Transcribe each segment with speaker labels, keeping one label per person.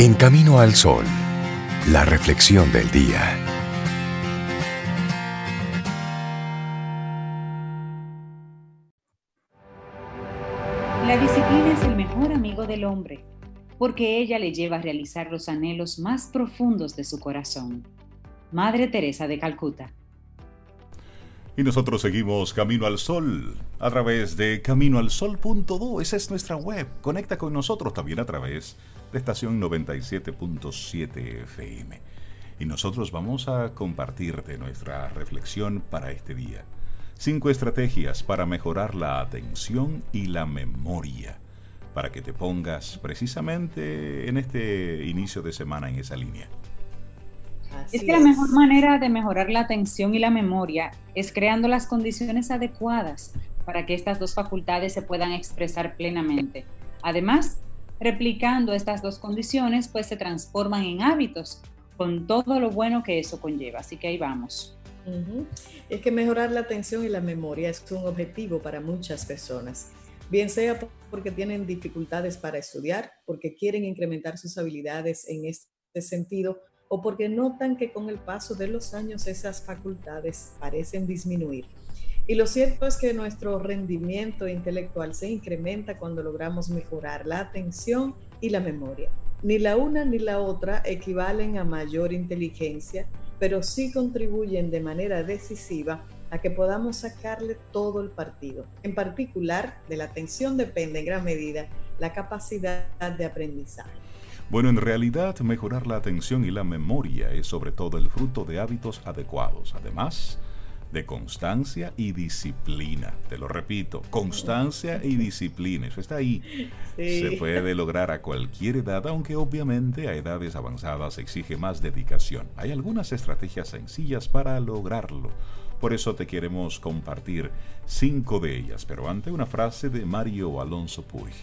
Speaker 1: En Camino al Sol, la reflexión del día.
Speaker 2: La disciplina es el mejor amigo del hombre, porque ella le lleva a realizar los anhelos más profundos de su corazón. Madre Teresa de Calcuta.
Speaker 3: Y nosotros seguimos Camino al Sol a través de caminoalsol.do. Esa es nuestra web. Conecta con nosotros también a través de estación 97.7 FM. Y nosotros vamos a compartirte nuestra reflexión para este día. Cinco estrategias para mejorar la atención y la memoria. Para que te pongas precisamente en este inicio de semana en esa línea
Speaker 2: es que la mejor manera de mejorar la atención y la memoria es creando las condiciones adecuadas para que estas dos facultades se puedan expresar plenamente. Además, replicando estas dos condiciones, pues se transforman en hábitos con todo lo bueno que eso conlleva. Así que ahí vamos.
Speaker 4: Es que mejorar la atención y la memoria es un objetivo para muchas personas, bien sea porque tienen dificultades para estudiar, porque quieren incrementar sus habilidades en este sentido o porque notan que con el paso de los años esas facultades parecen disminuir. Y lo cierto es que nuestro rendimiento intelectual se incrementa cuando logramos mejorar la atención y la memoria. Ni la una ni la otra equivalen a mayor inteligencia, pero sí contribuyen de manera decisiva a que podamos sacarle todo el partido. En particular, de la atención depende en gran medida la capacidad de aprendizaje.
Speaker 3: Bueno, en realidad mejorar la atención y la memoria es sobre todo el fruto de hábitos adecuados, además de constancia y disciplina. Te lo repito, constancia y disciplina, eso está ahí. Se puede lograr a cualquier edad, aunque obviamente a edades avanzadas exige más dedicación. Hay algunas estrategias sencillas para lograrlo. Por eso te queremos compartir cinco de ellas, pero ante una frase de Mario Alonso Puig.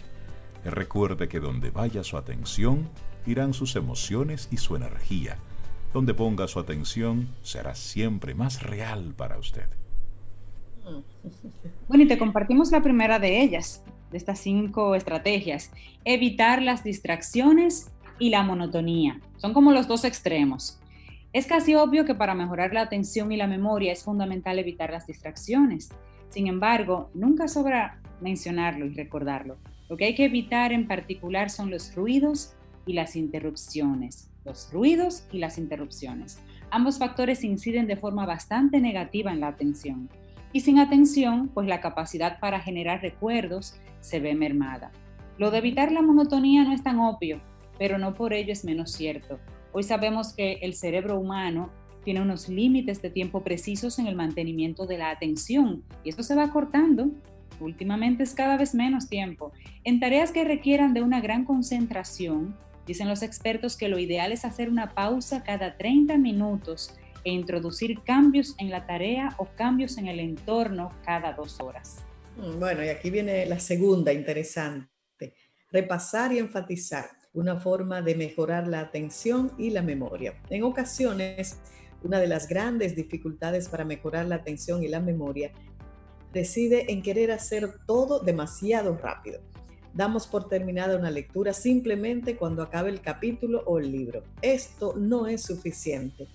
Speaker 3: Recuerde que donde vaya su atención, irán sus emociones y su energía. Donde ponga su atención, será siempre más real para usted.
Speaker 2: Bueno, y te compartimos la primera de ellas, de estas cinco estrategias. Evitar las distracciones y la monotonía. Son como los dos extremos. Es casi obvio que para mejorar la atención y la memoria es fundamental evitar las distracciones. Sin embargo, nunca sobra mencionarlo y recordarlo. Lo que hay que evitar en particular son los ruidos y las interrupciones. Los ruidos y las interrupciones. Ambos factores inciden de forma bastante negativa en la atención. Y sin atención, pues la capacidad para generar recuerdos se ve mermada. Lo de evitar la monotonía no es tan obvio, pero no por ello es menos cierto. Hoy sabemos que el cerebro humano tiene unos límites de tiempo precisos en el mantenimiento de la atención y esto se va cortando últimamente es cada vez menos tiempo, en tareas que requieran de una gran concentración, dicen los expertos que lo ideal es hacer una pausa cada 30 minutos e introducir cambios en la tarea o cambios en el entorno cada dos horas.
Speaker 4: Mm, bueno, y aquí viene la segunda interesante, repasar y enfatizar, una forma de mejorar la atención y la memoria. En ocasiones, una de las grandes dificultades para mejorar la atención y la memoria decide en querer hacer todo demasiado rápido. Damos por terminada una lectura simplemente cuando acabe el capítulo o el libro. Esto no es suficiente.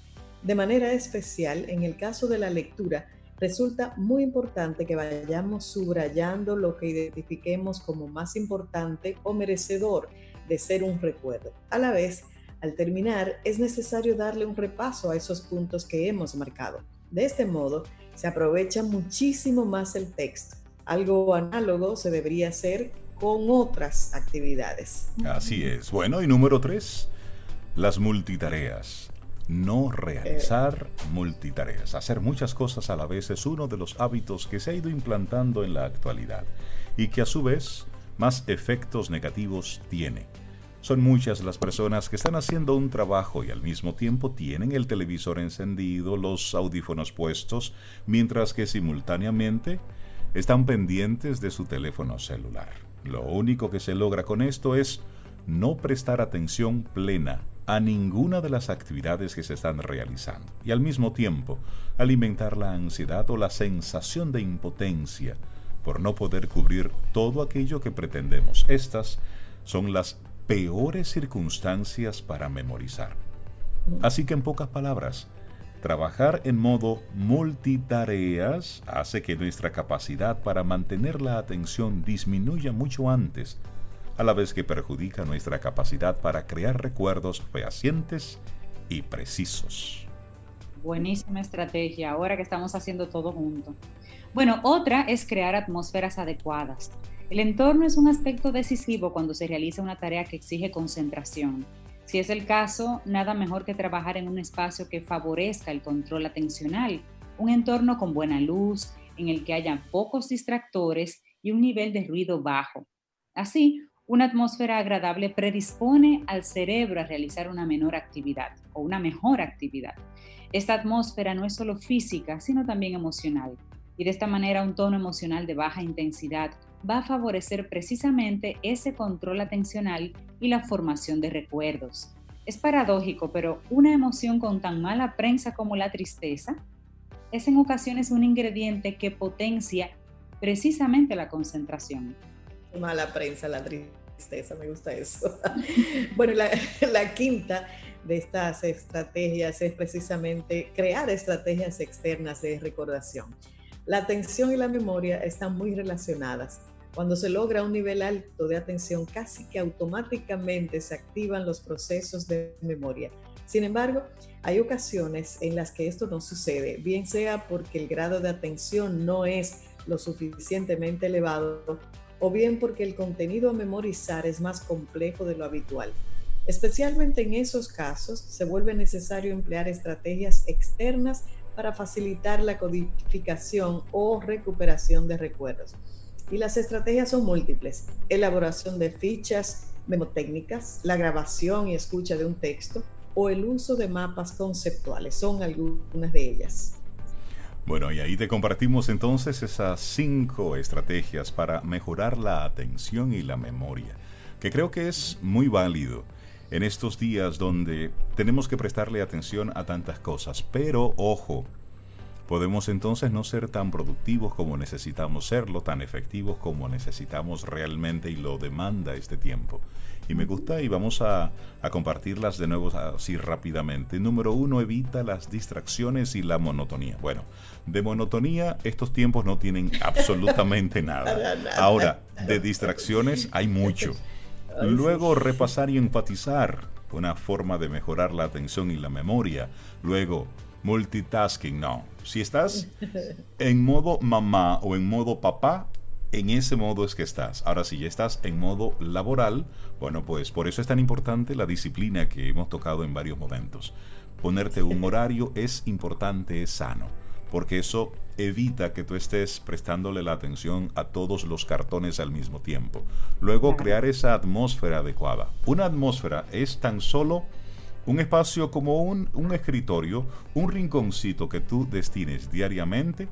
Speaker 4: De manera especial, en el caso de la lectura, resulta muy importante que vayamos subrayando lo que identifiquemos como más importante o merecedor de ser un recuerdo. A la vez, al terminar, es necesario darle un repaso a esos puntos que hemos marcado. De este modo, se aprovecha muchísimo más el texto. Algo análogo se debería hacer con otras actividades.
Speaker 3: Así es. Bueno, y número tres, las multitareas. No realizar multitareas. Hacer muchas cosas a la vez es uno de los hábitos que se ha ido implantando en la actualidad y que a su vez más efectos negativos tiene. Son muchas las personas que están haciendo un trabajo y al mismo tiempo tienen el televisor encendido, los audífonos puestos, mientras que simultáneamente están pendientes de su teléfono celular. Lo único que se logra con esto es no prestar atención plena a ninguna de las actividades que se están realizando y al mismo tiempo alimentar la ansiedad o la sensación de impotencia por no poder cubrir todo aquello que pretendemos. Estas son las peores circunstancias para memorizar. Así que en pocas palabras, trabajar en modo multitareas hace que nuestra capacidad para mantener la atención disminuya mucho antes, a la vez que perjudica nuestra capacidad para crear recuerdos fehacientes y precisos.
Speaker 2: Buenísima estrategia, ahora que estamos haciendo todo junto. Bueno, otra es crear atmósferas adecuadas. El entorno es un aspecto decisivo cuando se realiza una tarea que exige concentración. Si es el caso, nada mejor que trabajar en un espacio que favorezca el control atencional, un entorno con buena luz, en el que haya pocos distractores y un nivel de ruido bajo. Así, una atmósfera agradable predispone al cerebro a realizar una menor actividad o una mejor actividad. Esta atmósfera no es solo física, sino también emocional. Y de esta manera un tono emocional de baja intensidad va a favorecer precisamente ese control atencional y la formación de recuerdos. Es paradójico, pero una emoción con tan mala prensa como la tristeza es en ocasiones un ingrediente que potencia precisamente la concentración.
Speaker 4: Mala prensa, la tristeza, me gusta eso. bueno, la, quinta de estas estrategias es precisamente crear estrategias externas de recordación. La atención y la memoria están muy relacionadas. Cuando se logra un nivel alto de atención, casi que automáticamente se activan los procesos de memoria. Sin embargo, hay ocasiones en las que esto no sucede, bien sea porque el grado de atención no es lo suficientemente elevado o bien porque el contenido a memorizar es más complejo de lo habitual. Especialmente en esos casos, se vuelve necesario emplear estrategias externas para facilitar la codificación o recuperación de recuerdos. Y las estrategias son múltiples. Elaboración de fichas memotécnicas, la grabación y escucha de un texto o el uso de mapas conceptuales. Son algunas de ellas.
Speaker 3: Bueno, y ahí te compartimos entonces esas cinco estrategias para mejorar la atención y la memoria, que creo que es muy válido en estos días donde tenemos que prestarle atención a tantas cosas. Pero ojo, podemos entonces no ser tan productivos como necesitamos serlo, tan efectivos como necesitamos realmente y lo demanda este tiempo. Y me gusta y vamos a, compartirlas de nuevo así rápidamente. Número uno, evita las distracciones y la monotonía. Bueno, de monotonía estos tiempos no tienen absolutamente nada. Ahora, de distracciones hay mucho. Luego, repasar y enfatizar, una forma de mejorar la atención y la memoria. Luego, multitasking, no. Si estás en modo mamá o en modo papá, en ese modo es que estás. Ahora, si ya estás en modo laboral, bueno, pues por eso es tan importante la disciplina que hemos tocado en varios momentos. Ponerte un horario es importante, es sano, porque eso evita que tú estés prestándole la atención a todos los cartones al mismo tiempo. Luego, crear esa atmósfera adecuada. Una atmósfera es tan solo un espacio como un, escritorio, un rinconcito que tú destines diariamente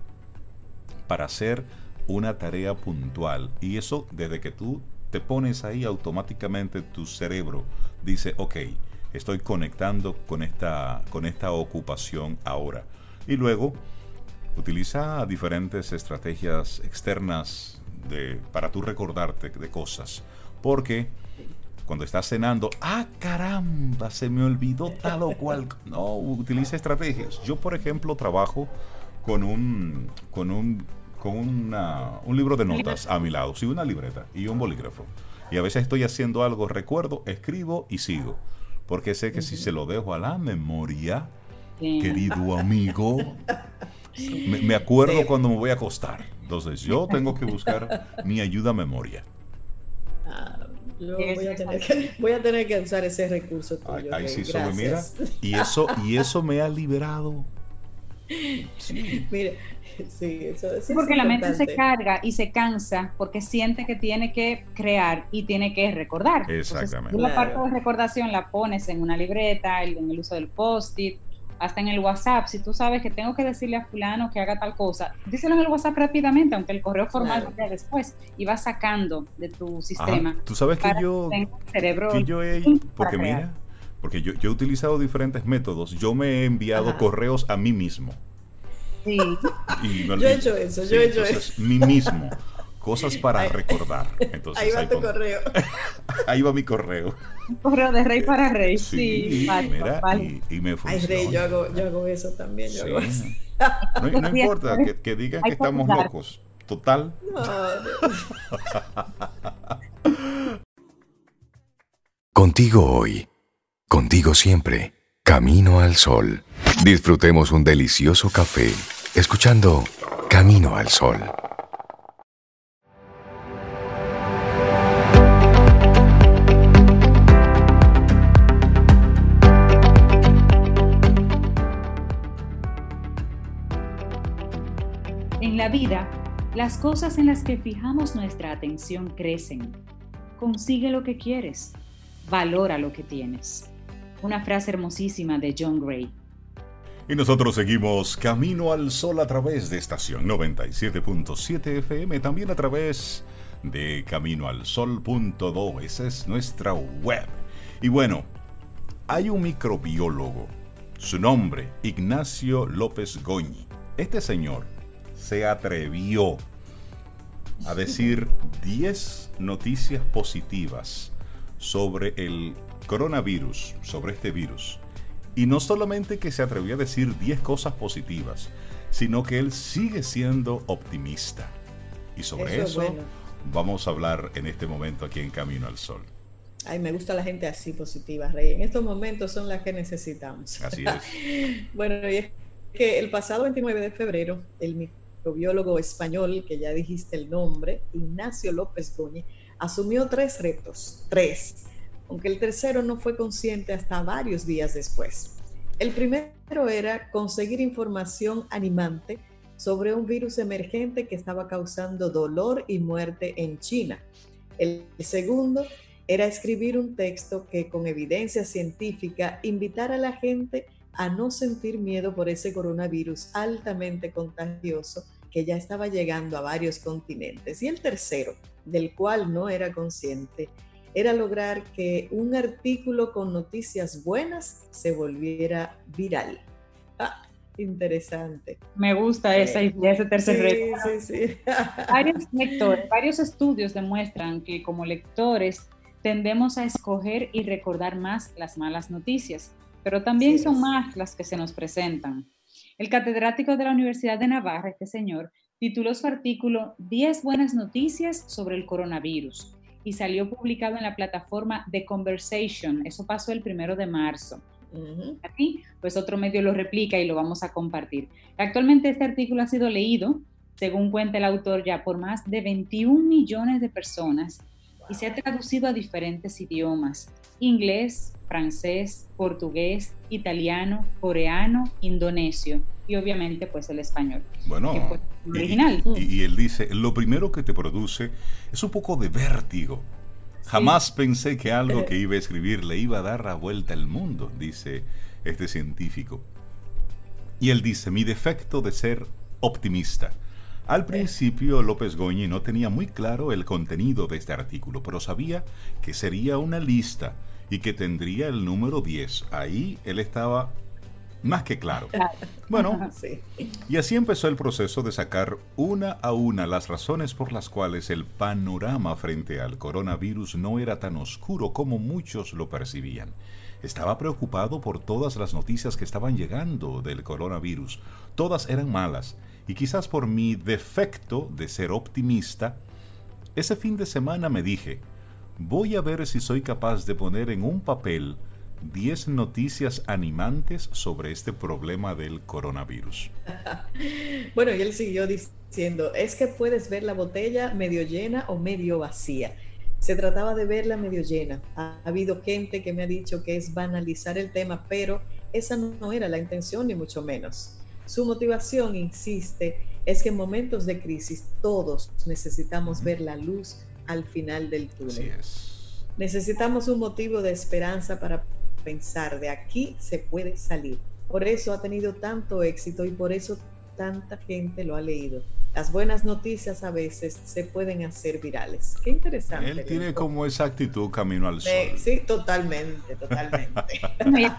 Speaker 3: para hacer una tarea puntual. Y eso desde que tú te pones ahí automáticamente tu cerebro dice, ok, estoy conectando con esta, con esta ocupación ahora. Y luego utiliza diferentes estrategias externas de, para tú recordarte de cosas. Porque cuando estás cenando, ah, caramba, se me olvidó tal o cual. No, utiliza estrategias. Yo, por ejemplo, trabajo con un, con un, con una, un libro de notas a mi lado, sí, una libreta y un bolígrafo. Y a veces estoy haciendo algo, recuerdo, escribo y sigo. Porque sé que si se lo dejo a la memoria, querido amigo, me, acuerdo cuando me voy a acostar. Entonces yo tengo que buscar mi ayuda a memoria.
Speaker 4: Yo voy a, tener que, voy a, tener que, usar ese recurso tuyo.
Speaker 3: Ahí sí, mira, y eso, y eso me ha liberado.
Speaker 4: Sí. Mire, sí, eso,
Speaker 2: porque la mente se carga y se cansa porque siente que tiene que crear y tiene que recordar.
Speaker 3: Exactamente.
Speaker 2: la parte de recordación la pones en una libreta, en el uso del post-it, hasta en el WhatsApp, si tú sabes que tengo que decirle a fulano que haga tal cosa, díselo en el WhatsApp rápidamente, aunque el correo formal vaya después, y vas sacando de tu sistema.
Speaker 3: tú sabes que yo, cerebro que yo he, porque mira, porque yo, yo, he utilizado diferentes métodos, yo me he enviado correos a mí mismo.
Speaker 4: Sí. yo he hecho eso, yo he hecho eso.
Speaker 3: Mí mismo cosas para recordar. Entonces,
Speaker 4: ahí va tu correo.
Speaker 3: ahí va mi correo.
Speaker 2: correo de rey para rey.
Speaker 3: Sí, mira, Y, me funciona.
Speaker 4: Ay, rey, yo hago, yo hago eso también. Yo hago eso.
Speaker 3: No, no importa que, que, digan que estamos locos. Total.
Speaker 1: Contigo hoy. Contigo siempre. Camino al sol. Disfrutemos un delicioso café escuchando Camino al Sol.
Speaker 2: La vida, las cosas en las que fijamos nuestra atención crecen. Consigue lo que quieres. Valora lo que tienes. Una frase hermosísima de John Gray.
Speaker 3: Y nosotros seguimos Camino al Sol a través de estación 97.7 FM, también a través de caminoalsol.do, esa es nuestra web. Y bueno, hay un microbiólogo, su nombre, Ignacio López Goñi. Este señor se atrevió a decir 10 noticias positivas sobre el coronavirus, sobre este virus y no solamente que se atrevió a decir 10 cosas positivas, sino que él sigue siendo optimista. Y sobre eso, vamos a hablar en este momento aquí en Camino al Sol.
Speaker 4: Ay, me gusta la gente así positiva, Rey. En estos momentos son las que necesitamos.
Speaker 3: Así es.
Speaker 4: bueno, y es que el pasado 29 de febrero, el microbiólogo español, que ya dijiste el nombre, Ignacio López Goñi, asumió tres retos, tres, aunque el tercero no fue consciente hasta varios días después. El primero era conseguir información animante sobre un virus emergente que estaba causando dolor y muerte en China. El segundo era escribir un texto que con evidencia científica invitara a la gente a no sentir miedo por ese coronavirus altamente contagioso que ya estaba llegando a varios continentes. Y el tercero, del cual no era consciente, era lograr que un artículo con noticias buenas se volviera viral. Ah, interesante.
Speaker 2: Me gusta esa idea, ese tercer reto. Sí, sí. varios, lectores, varios estudios demuestran que como lectores tendemos a escoger y recordar más las malas noticias, pero también son más las que se nos presentan. El catedrático de la Universidad de Navarra, este señor, tituló su artículo 10 buenas noticias sobre el coronavirus y salió publicado en la plataforma The Conversation. Eso pasó el primero de marzo. Aquí, pues otro medio lo replica y lo vamos a compartir. Actualmente este artículo ha sido leído, según cuenta el autor, ya por más de 21 millones de personas y se ha traducido a diferentes idiomas, inglés, francés, portugués, italiano, coreano, indonesio y obviamente pues el español.
Speaker 3: Bueno, original. Y, él dice, lo primero que te produce es un poco de vértigo. Jamás pensé que algo que iba a escribir le iba a dar la vuelta al mundo, dice este científico. Y él dice, mi defecto de ser optimista. Al principio López Goñi no tenía muy claro el contenido de este artículo, pero sabía que sería una lista y que tendría el número 10. Ahí él estaba más que claro. Bueno, y así empezó el proceso de sacar una a una las razones por las cuales el panorama frente al coronavirus no era tan oscuro como muchos lo percibían. Estaba preocupado por todas las noticias que estaban llegando del coronavirus. Todas eran malas. Y quizás por mi defecto de ser optimista, ese fin de semana me dije, voy a ver si soy capaz de poner en un papel 10 noticias animantes sobre este problema del coronavirus.
Speaker 4: bueno, y él siguió diciendo, es que puedes ver la botella medio llena o medio vacía. Se trataba de verla medio llena. Ha habido gente que me ha dicho que es banalizar el tema, pero esa no era la intención, ni mucho menos. Su motivación, insiste, es que en momentos de crisis todos necesitamos ver la luz al final del túnel. Necesitamos un motivo de esperanza para pensar, de aquí se puede salir. Por eso ha tenido tanto éxito y por eso tanta gente lo ha leído. Las buenas noticias a veces se pueden hacer virales. Qué interesante.
Speaker 3: Él tiene como esa actitud camino al sol.
Speaker 4: Sí, totalmente, totalmente.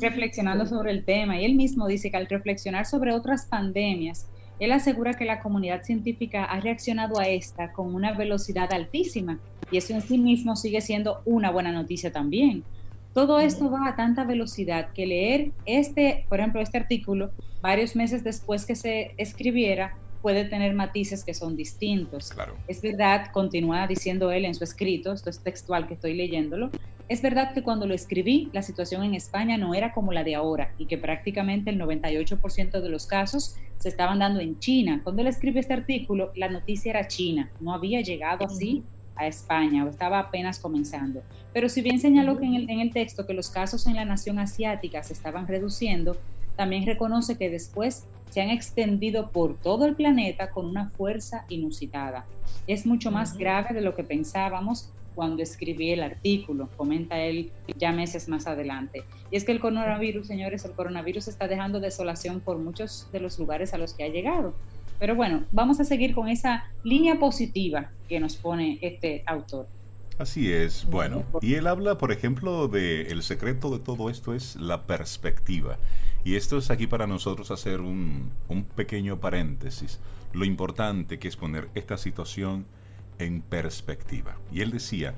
Speaker 2: reflexionando sobre el tema y él mismo dice que al reflexionar sobre otras pandemias, él asegura que la comunidad científica ha reaccionado a esta con una velocidad altísima y eso en sí mismo sigue siendo una buena noticia también. Todo esto va a tanta velocidad que leer este, por ejemplo, este artículo varios meses después que se escribiera puede tener matices que son distintos.
Speaker 3: Claro.
Speaker 2: Es verdad, continúa diciendo él en su escrito, esto es textual que estoy leyéndolo, es verdad que cuando lo escribí, la situación en España no era como la de ahora y que prácticamente el 98% de los casos se estaban dando en China. Cuando él escribe este artículo, la noticia era China, no había llegado así a España o estaba apenas comenzando. Pero si bien señaló que en el, en el texto que los casos en la nación asiática se estaban reduciendo, también reconoce que después se han extendido por todo el planeta con una fuerza inusitada. Es mucho más grave de lo que pensábamos cuando escribí el artículo, comenta él ya meses más adelante. Y es que el coronavirus, señores, el coronavirus está dejando desolación por muchos de los lugares a los que ha llegado. Pero bueno, vamos a seguir con esa línea positiva que nos pone este autor.
Speaker 3: Así es, bueno, y él habla, por ejemplo, de el secreto de todo esto es la perspectiva. Y esto es aquí para nosotros hacer un, un pequeño paréntesis. Lo importante que es poner esta situación en perspectiva. Y él decía,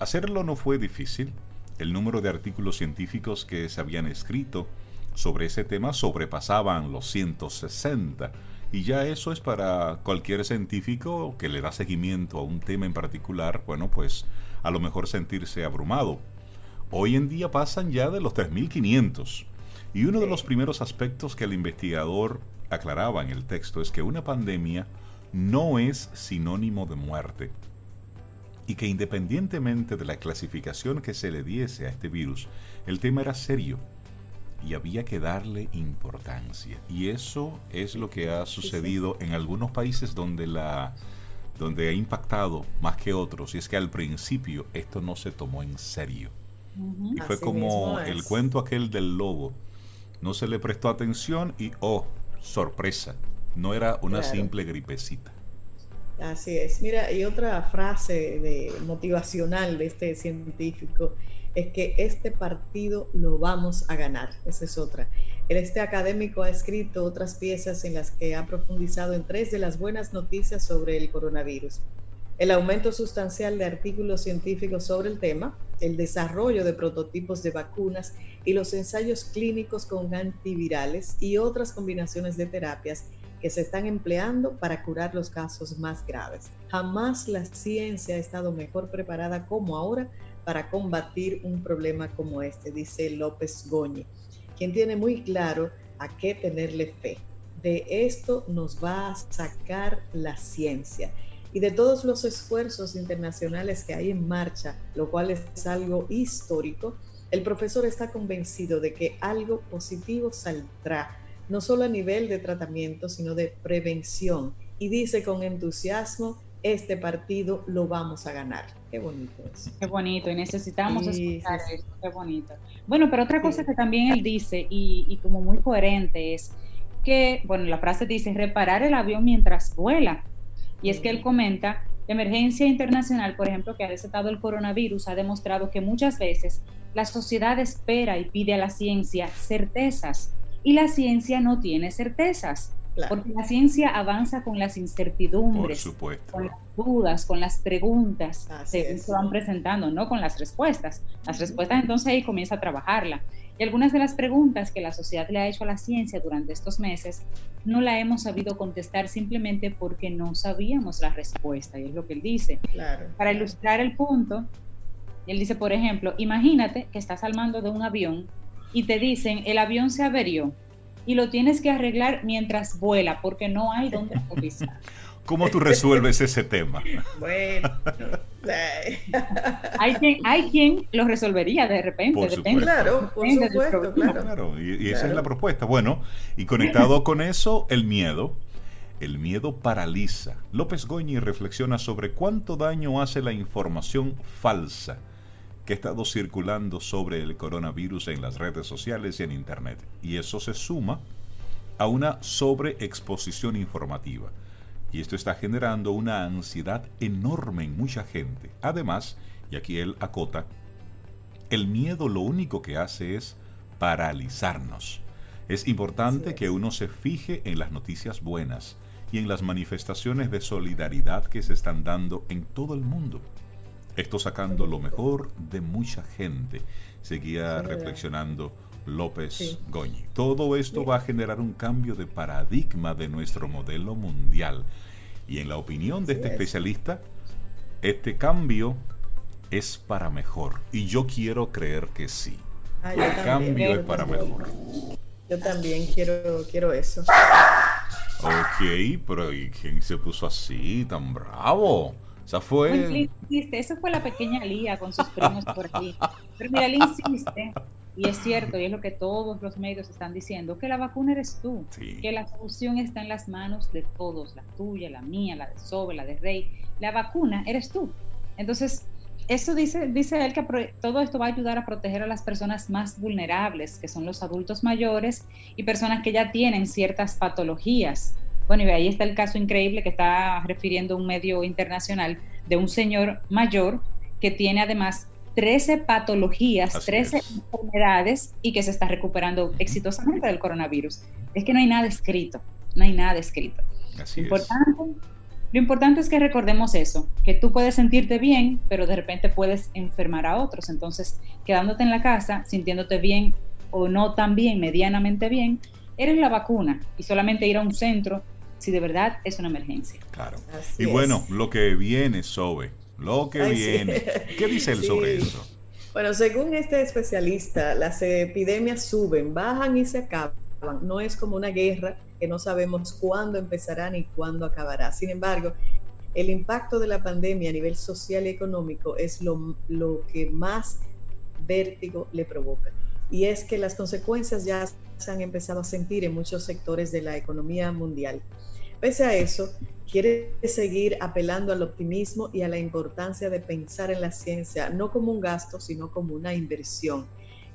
Speaker 3: hacerlo no fue difícil. El número de artículos científicos que se habían escrito sobre ese tema sobrepasaban los 160. Y ya eso es para cualquier científico que le da seguimiento a un tema en particular, bueno, pues a lo mejor sentirse abrumado. Hoy en día pasan ya de los 3.500. Y uno de los primeros aspectos que el investigador aclaraba en el texto es que una pandemia no es sinónimo de muerte y que independientemente de la clasificación que se le diese a este virus, el tema era serio y había que darle importancia. Y eso es lo que ha sucedido en algunos países donde la donde ha impactado más que otros y es que al principio esto no se tomó en serio. Y fue como el cuento aquel del lobo. No se le prestó atención y oh, sorpresa, no era una simple gripecita.
Speaker 4: Así es. Mira, y otra frase de, motivacional de este científico es que este partido lo vamos a ganar. Esa es otra. Este académico ha escrito otras piezas en las que ha profundizado en tres de las buenas noticias sobre el coronavirus. El aumento sustancial de artículos científicos sobre el tema, el desarrollo de prototipos de vacunas y los ensayos clínicos con antivirales y otras combinaciones de terapias que se están empleando para curar los casos más graves. Jamás la ciencia ha estado mejor preparada como ahora para combatir un problema como este, dice López Goñi, quien tiene muy claro a qué tenerle fe. De esto nos va a sacar la ciencia y de todos los esfuerzos internacionales que hay en marcha, lo cual es algo histórico, el profesor está convencido de que algo positivo saldrá no solo a nivel de tratamiento, sino de prevención. Y dice con entusiasmo, este partido lo vamos a ganar. Qué bonito es.
Speaker 2: Qué bonito, y necesitamos escuchar eso, qué bonito. Bueno, pero otra cosa que también él dice, y, y como muy coherente, es que, bueno, la frase dice, reparar el avión mientras vuela. Y es que él comenta, la emergencia internacional, por ejemplo, que ha desatado el coronavirus, ha demostrado que muchas veces la sociedad espera y pide a la ciencia certezas y la ciencia no tiene certezas. Porque la ciencia avanza con las incertidumbres, con las dudas, con las preguntas que se van presentando, no con las respuestas. Las respuestas entonces ahí comienza a trabajarla. Y algunas de las preguntas que la sociedad le ha hecho a la ciencia durante estos meses no la hemos sabido contestar simplemente porque no sabíamos la respuesta, y es lo que él dice. Para ilustrar el punto, él dice, por ejemplo, imagínate que estás al mando de un avión y te dicen el avión se averió y lo tienes que arreglar mientras vuela porque no hay dónde aterrizar.
Speaker 3: ¿Cómo tú resuelves ese tema?
Speaker 4: Bueno,
Speaker 2: hay, quien, hay quien lo resolvería de repente.
Speaker 3: Por
Speaker 2: depende,
Speaker 4: claro, por supuesto,
Speaker 3: claro. Y, esa es la propuesta. Bueno, y conectado con eso, el miedo. El miedo paraliza. López Goñi reflexiona sobre cuánto daño hace la información falsa que ha estado circulando sobre el coronavirus en las redes sociales y en Internet. Y eso se suma a una sobreexposición informativa. Y esto está generando una ansiedad enorme en mucha gente. Además, y aquí él acota, el miedo lo único que hace es paralizarnos. Es importante que uno se fije en las noticias buenas y en las manifestaciones de solidaridad que se están dando en todo el mundo. Esto sacando lo mejor de mucha gente, seguía reflexionando López Goñi. Todo esto va a generar un cambio de paradigma de nuestro modelo mundial. Y en la opinión de este especialista, este cambio es para mejor. Y yo quiero creer que sí.
Speaker 4: Ah,
Speaker 3: el cambio es para mejor.
Speaker 4: Yo también quiero, quiero eso.
Speaker 3: Ok, pero ¿y quién se puso así, tan bravo? Esa fue.
Speaker 2: Eso fue la pequeña Lía con sus primos por aquí. Pero mira, él insiste, y es cierto, y es lo que todos los medios están diciendo, que la vacuna eres tú, que la solución está en las manos de todos, la tuya, la mía, la de Sobe, la de Rey. La vacuna eres tú. Entonces, eso dice, dice él que todo esto va a ayudar a proteger a las personas más vulnerables, que son los adultos mayores y personas que ya tienen ciertas patologías. Bueno, y ahí está el caso increíble que está refiriendo un medio internacional de un señor mayor que tiene además 13 patologías, 13 enfermedades y que se está recuperando exitosamente del coronavirus. Es que no hay nada escrito, no hay nada escrito.
Speaker 3: Así
Speaker 2: Importante, lo importante es que recordemos eso, que tú puedes sentirte bien, pero de repente puedes enfermar a otros. Entonces, quedándote en la casa, sintiéndote bien o no tan bien, medianamente bien, eres la vacuna y solamente ir a un centro si de verdad es una emergencia.
Speaker 3: Claro. y bueno, lo que viene, Sobe, lo que viene. ¿Qué dice él sobre eso?
Speaker 4: Bueno, según este especialista, las epidemias suben, bajan y se acaban. No es como una guerra que no sabemos cuándo empezará ni cuándo acabará. Sin embargo, el impacto de la pandemia a nivel social y económico es lo, lo que más vértigo le provoca. Y es que las consecuencias ya se han empezado a sentir en muchos sectores de la economía mundial. Pese a eso, quiere seguir apelando al optimismo y a la importancia de pensar en la ciencia no como un gasto, sino como una inversión.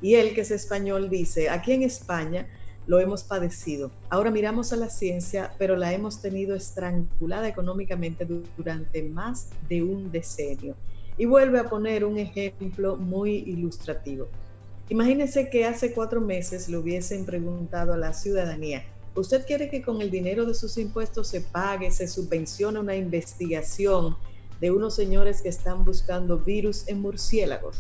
Speaker 4: Y él, que es español, dice, aquí en España lo hemos padecido. Ahora miramos a la ciencia, pero la hemos tenido estrangulada económicamente durante más de un decenio. Y vuelve a poner un ejemplo muy ilustrativo. Imagínense que hace cuatro meses le hubiesen preguntado a la ciudadanía, ¿usted quiere que con el dinero de sus impuestos se pague, se subvencione una investigación de unos señores que están buscando virus en murciélagos?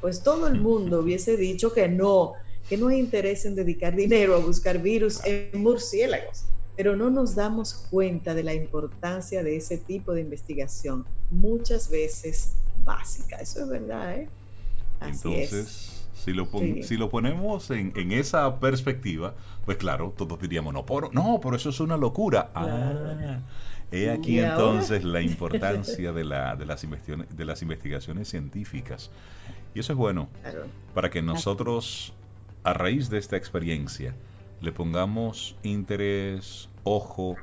Speaker 4: Pues todo el mundo hubiese dicho que no, que no hay interés en dedicar dinero a buscar virus en murciélagos, pero no nos damos cuenta de la importancia de ese tipo de investigación, muchas veces básica. Eso es verdad, ¿eh?
Speaker 3: Entonces, Si, lo si lo ponemos en, esa perspectiva, pues claro, todos diríamos, no, por, no, por eso es una locura. Ah, he aquí entonces la importancia de, la, de, las de las investigaciones científicas. Y eso es bueno, para que nosotros a raíz de esta experiencia, le pongamos interés, ojo,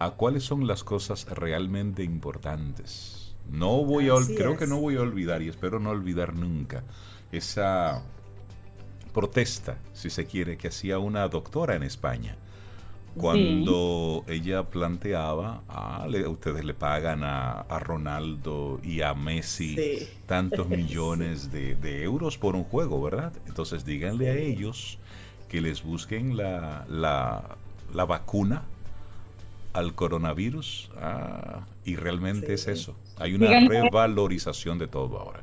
Speaker 3: a cuáles son las cosas realmente importantes. No voy a, creo que no voy a olvidar y espero no olvidar nunca esa protesta, si se quiere, que hacía una doctora en España cuando ella planteaba, ah, ustedes le pagan a, Ronaldo y a Messi tantos millones de, euros por un juego, ¿verdad? Entonces díganle a ellos que les busquen la, la, vacuna al coronavirus. Ah, y realmente es eso. Hay una revalorización de todo ahora.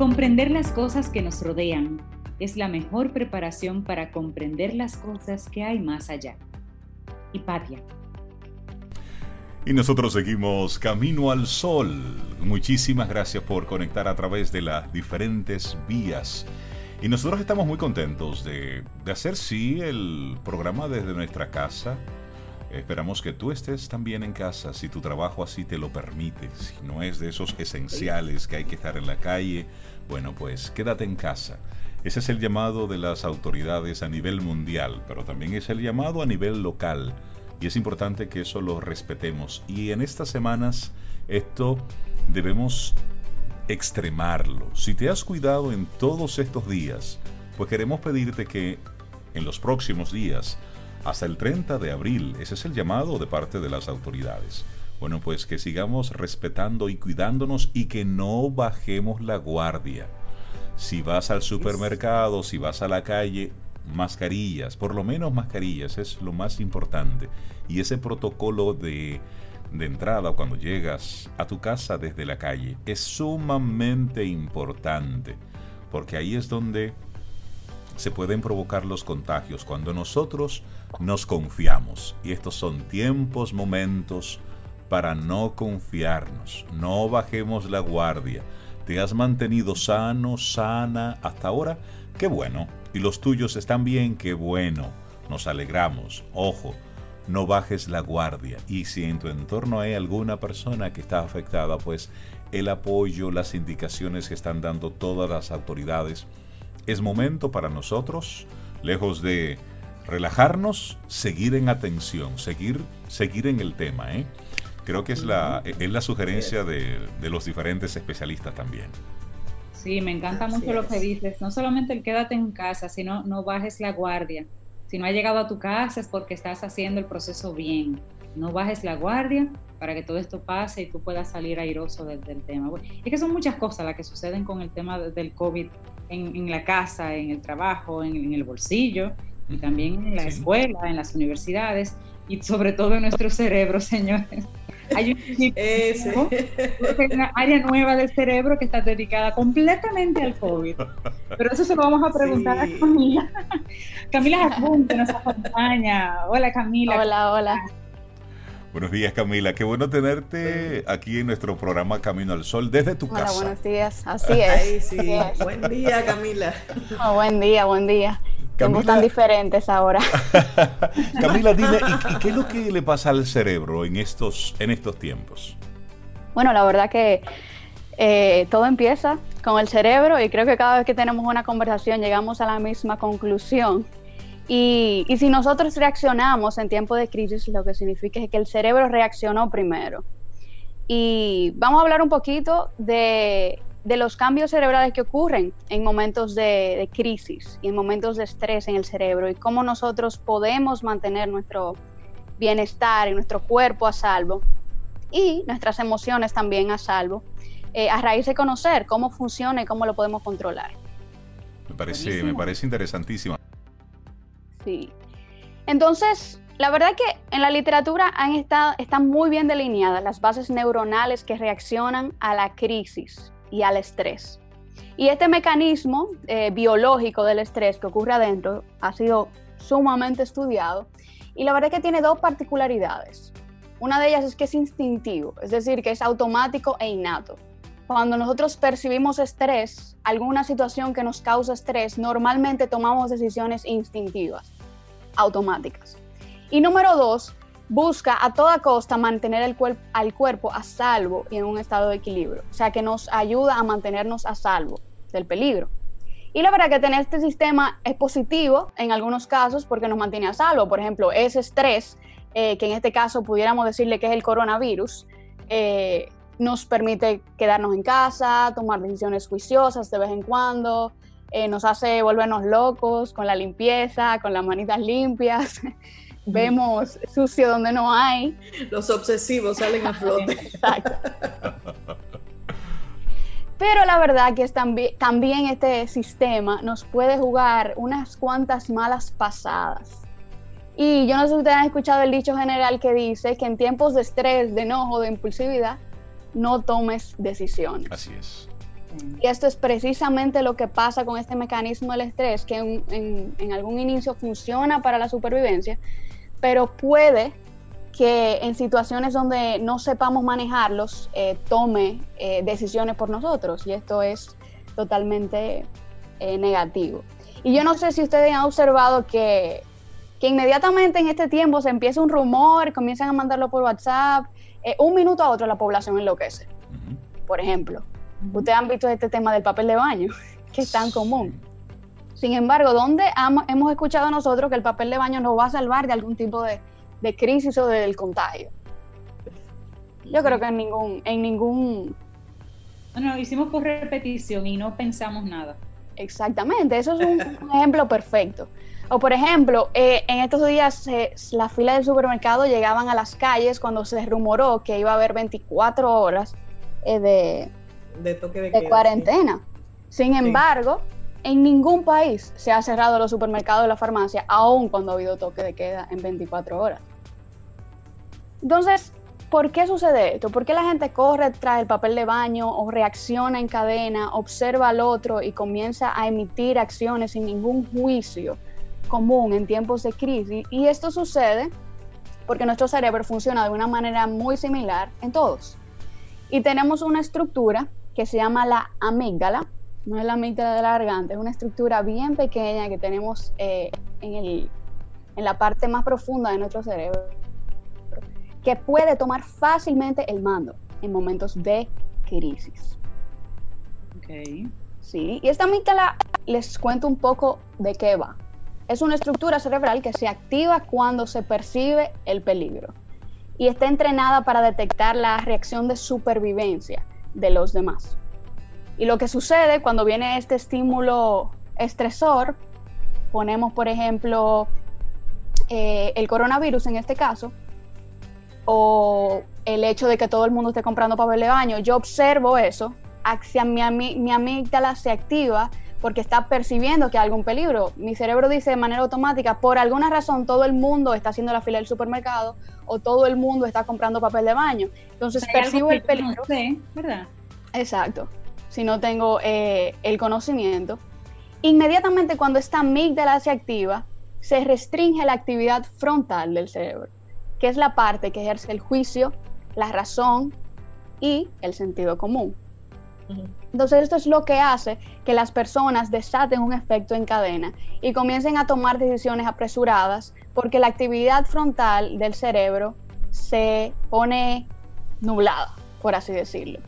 Speaker 2: Comprender las cosas que nos rodean es la mejor preparación para comprender las cosas que hay más allá. Hipatia.
Speaker 3: Y nosotros seguimos Camino al Sol. Muchísimas gracias por conectar a través de las diferentes vías. Y nosotros estamos muy contentos de, de hacer, sí, el programa desde nuestra casa Esperamos que tú estés también en casa, si tu trabajo así te lo permite, si no es de esos esenciales que hay que estar en la calle, bueno, pues quédate en casa. Ese es el llamado de las autoridades a nivel mundial, pero también es el llamado a nivel local. Y es importante que eso lo respetemos. Y en estas semanas esto debemos extremarlo. Si te has cuidado en todos estos días, pues queremos pedirte que en los próximos días, hasta el 30 de abril, ese es el llamado de parte de las autoridades. Bueno, pues que sigamos respetando y cuidándonos y que no bajemos la guardia. Si vas al supermercado, si vas a la calle, mascarillas, por lo menos mascarillas, es lo más importante. Y ese protocolo de, de entrada cuando llegas a tu casa desde la calle es sumamente importante, porque ahí es donde se pueden provocar los contagios, cuando nosotros nos confiamos. Y estos son tiempos, momentos para no confiarnos, no bajemos la guardia te has mantenido sano, sana hasta ahora, qué bueno. Y los tuyos están bien, qué bueno. Nos alegramos. Ojo, no bajes la guardia. Y si en tu entorno hay alguna persona que está afectada, pues el apoyo, las indicaciones que están dando todas las autoridades, es momento para nosotros, lejos de relajarnos, seguir en atención, seguir, seguir en el tema, ¿eh? Creo que es la, es la sugerencia de, los diferentes especialistas también.
Speaker 2: Sí, me encanta mucho lo que dices. No solamente el quédate en casa, sino no bajes la guardia. Si no has llegado a tu casa es porque estás haciendo el proceso bien. No bajes la guardia para que todo esto pase y tú puedas salir airoso del, tema. es que son muchas cosas las que suceden con el tema del COVID en, la casa, en el trabajo, en, el bolsillo y también en la escuela, en las universidades y sobre todo en nuestro cerebro, señores. Hay una área nueva del cerebro que está dedicada completamente al COVID. Pero eso se lo vamos a preguntar a Camila. Camila Jacunte nos acompaña. Hola Camila.
Speaker 5: Hola, hola.
Speaker 3: Buenos días Camila, qué bueno tenerte aquí en nuestro programa Camino al Sol desde tu
Speaker 5: Hola,
Speaker 3: casa.
Speaker 5: buenos días, así es.
Speaker 4: sí. Buen día Camila.
Speaker 5: Oh, buen día, buen día. Somos tan diferentes ahora.
Speaker 3: Camila, dime, ¿y, qué es lo que le pasa al cerebro en estos, en estos tiempos?
Speaker 5: Bueno, la verdad que eh, todo empieza con el cerebro y creo que cada vez que tenemos una conversación llegamos a la misma conclusión. Y, y si nosotros reaccionamos en tiempo de crisis, lo que significa es que el cerebro reaccionó primero. Y vamos a hablar un poquito de de los cambios cerebrales que ocurren en momentos de, crisis y en momentos de estrés en el cerebro y cómo nosotros podemos mantener nuestro bienestar y nuestro cuerpo a salvo y nuestras emociones también a salvo, eh, a raíz de conocer cómo funciona y cómo lo podemos controlar.
Speaker 3: Me parece, me parece interesantísimo.
Speaker 5: Sí. Entonces, la verdad que en la literatura han estado, están muy bien delineadas las bases neuronales que reaccionan a la crisis y al estrés. Y este mecanismo eh, biológico del estrés que ocurre adentro ha sido sumamente estudiado y la verdad es que tiene dos particularidades. Una de ellas es que es instintivo, es decir, que es automático e innato. Cuando nosotros percibimos estrés, alguna situación que nos causa estrés, normalmente tomamos decisiones instintivas, automáticas. Y número dos, busca a toda costa mantener el al cuerpo a salvo y en un estado de equilibrio, o sea que nos ayuda a mantenernos a salvo del peligro. Y la verdad que tener este sistema es positivo en algunos casos porque nos mantiene a salvo. Por ejemplo, ese estrés, eh, que en este caso pudiéramos decirle que es el coronavirus, eh, nos permite quedarnos en casa, tomar decisiones juiciosas de vez en cuando, eh, nos hace volvernos locos con la limpieza, con las manitas limpias. vemos sucio donde no hay.
Speaker 4: Los obsesivos salen a flote. Exacto.
Speaker 5: Pero la verdad que es también, también este sistema nos puede jugar unas cuantas malas pasadas. Y yo no sé si ustedes han escuchado el dicho general que dice que en tiempos de estrés, de enojo, de impulsividad, no tomes decisiones.
Speaker 3: Así es.
Speaker 5: Y esto es precisamente lo que pasa con este mecanismo del estrés, que en, en algún inicio funciona para la supervivencia, pero puede que en situaciones donde no sepamos manejarlos, eh, tome eh, decisiones por nosotros y esto es totalmente eh, negativo. Y yo no sé si ustedes han observado que, que, inmediatamente en este tiempo se empieza un rumor, comienzan a mandarlo por WhatsApp, un minuto a otro la población enloquece. Por ejemplo, ustedes han visto este tema del papel de baño, que es tan común. Sin embargo, ¿dónde hemos escuchado nosotros que el papel de baño nos va a salvar de algún tipo de, de crisis o del contagio? Yo creo que en ningún, en ningún...
Speaker 2: No, hicimos por repetición y no pensamos nada.
Speaker 5: Exactamente, eso es un, ejemplo perfecto. O por ejemplo, eh, en estos días eh, las filas del supermercado llegaban a las calles cuando se rumoró que iba a haber 24 horas eh, de,
Speaker 4: de, toque
Speaker 5: de, cuarentena. Sin embargo, en ningún país se ha cerrado los supermercados y la farmacia, aun cuando ha habido toque de queda en 24 horas. Entonces, ¿Por qué sucede esto? ¿Por qué la gente corre tras el papel de baño o reacciona en cadena, observa al otro y comienza a emitir acciones sin ningún juicio común en tiempos de crisis? Y esto sucede porque nuestro cerebro funciona de una manera muy similar en todos. Y tenemos una estructura que se llama la amígdala, no es la amígdala de la garganta, es una estructura bien pequeña que tenemos eh, en, en la parte más profunda de nuestro cerebro que puede tomar fácilmente el mando en momentos de crisis.
Speaker 2: Ok.
Speaker 5: Sí, y esta amígdala les cuento un poco de qué va. Es una estructura cerebral que se activa cuando se percibe el peligro y está entrenada para detectar la reacción de supervivencia de los demás. Y lo que sucede cuando viene este estímulo estresor, ponemos por ejemplo eh, el coronavirus en este caso, o el hecho de que todo el mundo esté comprando papel de baño, yo observo eso, hacia mi, mi amígdala se activa porque está percibiendo que hay algún peligro. Mi cerebro dice de manera automática, por alguna razón todo el mundo está haciendo la fila del supermercado o todo el mundo está comprando papel de baño. Entonces percibo el peligro.
Speaker 2: ¿verdad?
Speaker 5: Exacto. Si no tengo eh, el conocimiento. Inmediatamente cuando esta amígdala se activa, se restringe la actividad frontal del cerebro que es la parte que ejerce el juicio, la razón y el sentido común. Entonces esto es lo que hace que las personas desaten un efecto en cadena y comiencen a tomar decisiones apresuradas porque la actividad frontal del cerebro se pone nublada, por así decirlo.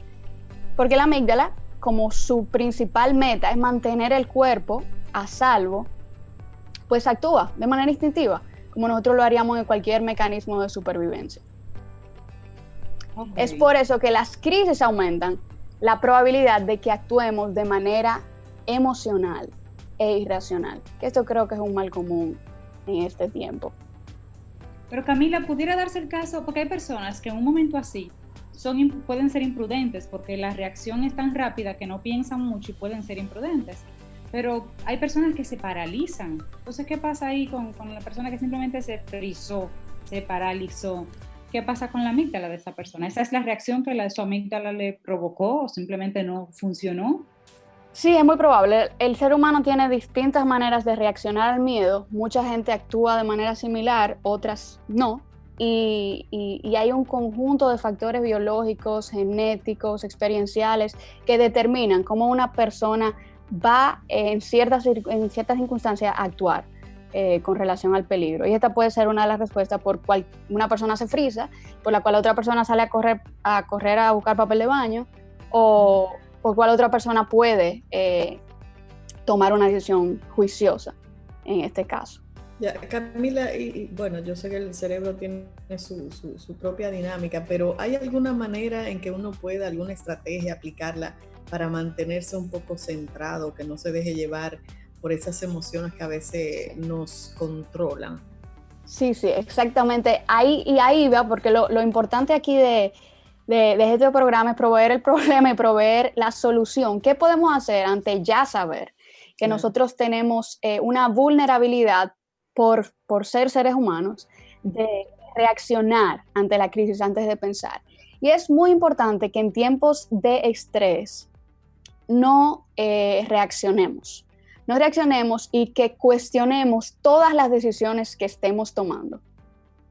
Speaker 5: Porque la amígdala, como su principal meta es mantener el cuerpo a salvo, pues actúa de manera instintiva como nosotros lo haríamos en cualquier mecanismo de supervivencia. Es por eso que las crisis aumentan la probabilidad de que actuemos de manera emocional e irracional, que esto creo que es un mal común en este tiempo.
Speaker 2: Pero Camila, pudiera darse el caso, porque hay personas que en un momento así pueden ser imprudentes, porque la reacción es tan rápida que no piensan mucho y pueden ser imprudentes pero hay personas que se paralizan. Entonces, ¿qué pasa ahí con, con la persona que simplemente se frizó, se paralizó? ¿Qué pasa con la amígdala de esa persona? ¿Esa es la reacción que la, su amígdala le provocó o simplemente no funcionó?
Speaker 5: Sí, es muy probable. El ser humano tiene distintas maneras de reaccionar al miedo. Mucha gente actúa de manera similar, otras no. Y, y, hay un conjunto de factores biológicos, genéticos, experienciales que determinan cómo una persona va en ciertas, en ciertas circunstancias a actuar eh, con relación al peligro. Y esta puede ser una de las respuestas por cual una persona se frisa, por la cual otra persona sale a correr a, correr a buscar papel de baño, o por cual otra persona puede eh, tomar una decisión juiciosa en este caso.
Speaker 4: Ya, Camila, y, bueno, yo sé que el cerebro tiene su, su, su propia dinámica, pero ¿hay alguna manera en que uno pueda, alguna estrategia, aplicarla para mantenerse un poco centrado, que no se deje llevar por esas emociones que a veces nos controlan.
Speaker 5: Sí, sí, exactamente. Ahí y ahí va, porque lo, lo importante aquí de, de, de, este programa es proveer el problema y proveer la solución. ¿Qué podemos hacer ante ya saber que nosotros tenemos eh, una vulnerabilidad por, por ser seres humanos de reaccionar ante la crisis antes de pensar? Y es muy importante que en tiempos de estrés no eh, reaccionemos. No reaccionemos y que cuestionemos todas las decisiones que estemos tomando.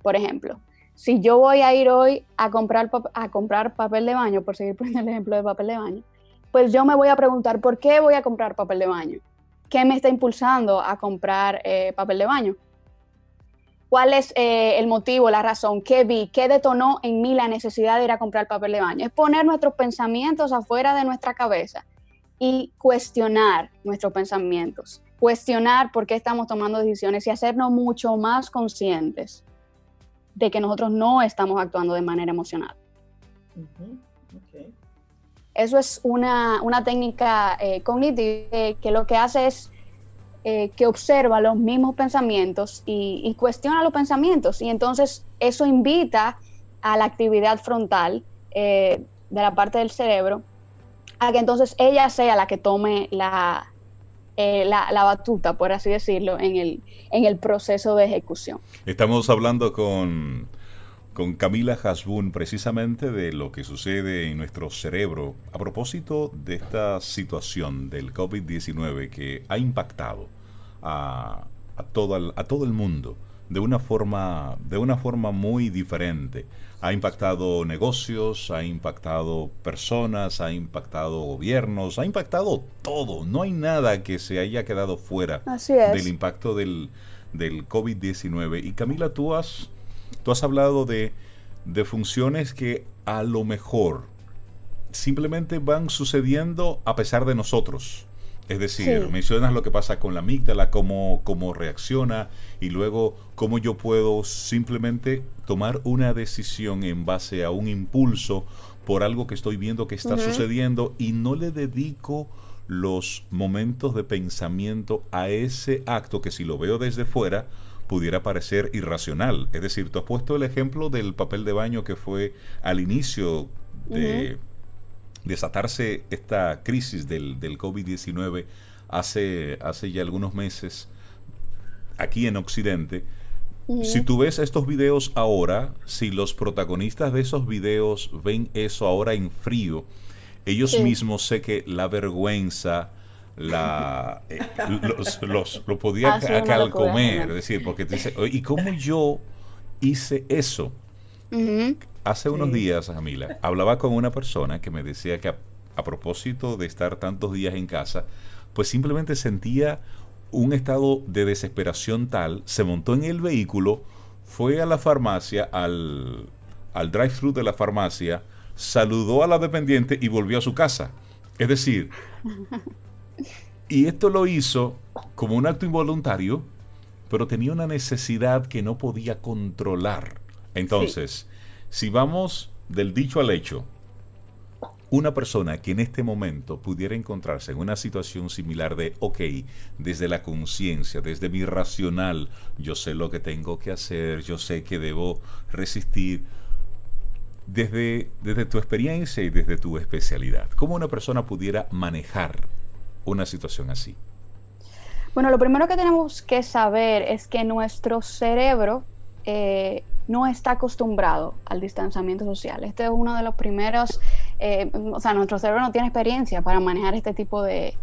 Speaker 5: Por ejemplo, si yo voy a ir hoy a comprar, papel de baño, por seguir poniendo el ejemplo de papel de baño, pues yo me voy a preguntar, ¿por qué voy a comprar papel de baño? ¿Qué me está impulsando a comprar eh, papel de baño? ¿Cuál es eh, el motivo, la razón? ¿Qué vi? ¿Qué detonó en mí la necesidad de ir a comprar papel de baño? Es poner nuestros pensamientos afuera de nuestra cabeza y cuestionar nuestros pensamientos cuestionar por qué estamos tomando decisiones y hacernos mucho más conscientes de que nosotros no estamos actuando de manera emocional. Eso es una, técnica eh, cognitiva que lo que hace es eh, que observa los mismos pensamientos y, cuestiona los pensamientos. Y entonces eso invita a la actividad frontal eh, de la parte del cerebro a que entonces ella sea la que tome la, la, batuta, por así decirlo, en el, en el proceso de ejecución.
Speaker 3: Estamos hablando con con Camila Hasbun precisamente de lo que sucede en nuestro cerebro a propósito de esta situación del COVID-19 que ha impactado a, a, todo el, a todo el mundo de una forma de una forma muy diferente. Ha impactado negocios, ha impactado personas, ha impactado gobiernos, ha impactado todo. No hay nada que se haya quedado fuera del impacto del, del COVID-19. Y Camila, tú has Tú has hablado de, funciones que a lo mejor simplemente van sucediendo a pesar de nosotros. Es decir, mencionas lo que pasa con la amígdala, cómo, cómo reacciona y luego cómo yo puedo simplemente tomar una decisión en base a un impulso por algo que estoy viendo que está sucediendo y no le dedico los momentos de pensamiento a ese acto que si lo veo desde fuera, pudiera parecer irracional. Es decir, tú has puesto el ejemplo del papel de baño que fue al inicio de desatarse esta crisis del, del COVID-19 hace, hace ya algunos meses aquí en Occidente. Si tú ves estos videos ahora, si los protagonistas de esos videos ven eso ahora en frío, ellos mismos sé que la vergüenza, la eh, los, lo podía ah, comer, es decir, porque te dice, ¿y cómo yo hice eso? Hace unos días, Jamila, hablaba con una persona que me decía que a, propósito de estar tantos días en casa, pues simplemente sentía un estado de desesperación tal, se montó en el vehículo, fue a la farmacia, al, al drive-thru de la farmacia, saludó a la dependiente y volvió a su casa. Es decir, y esto lo hizo como un acto involuntario, pero tenía una necesidad que no podía controlar. Entonces, si vamos del dicho al hecho, una persona que en este momento pudiera encontrarse en una situación similar de, ok, desde la conciencia, desde mi racional, yo sé lo que tengo que hacer, yo sé que debo resistir, desde, desde tu experiencia y desde tu especialidad, ¿cómo una persona pudiera manejar una situación así?
Speaker 5: Bueno, lo primero que tenemos que saber es que nuestro cerebro eh, no está acostumbrado al distanciamiento social. Este es uno de los primeros, eh, o sea, nuestro cerebro no tiene experiencia para manejar este tipo de,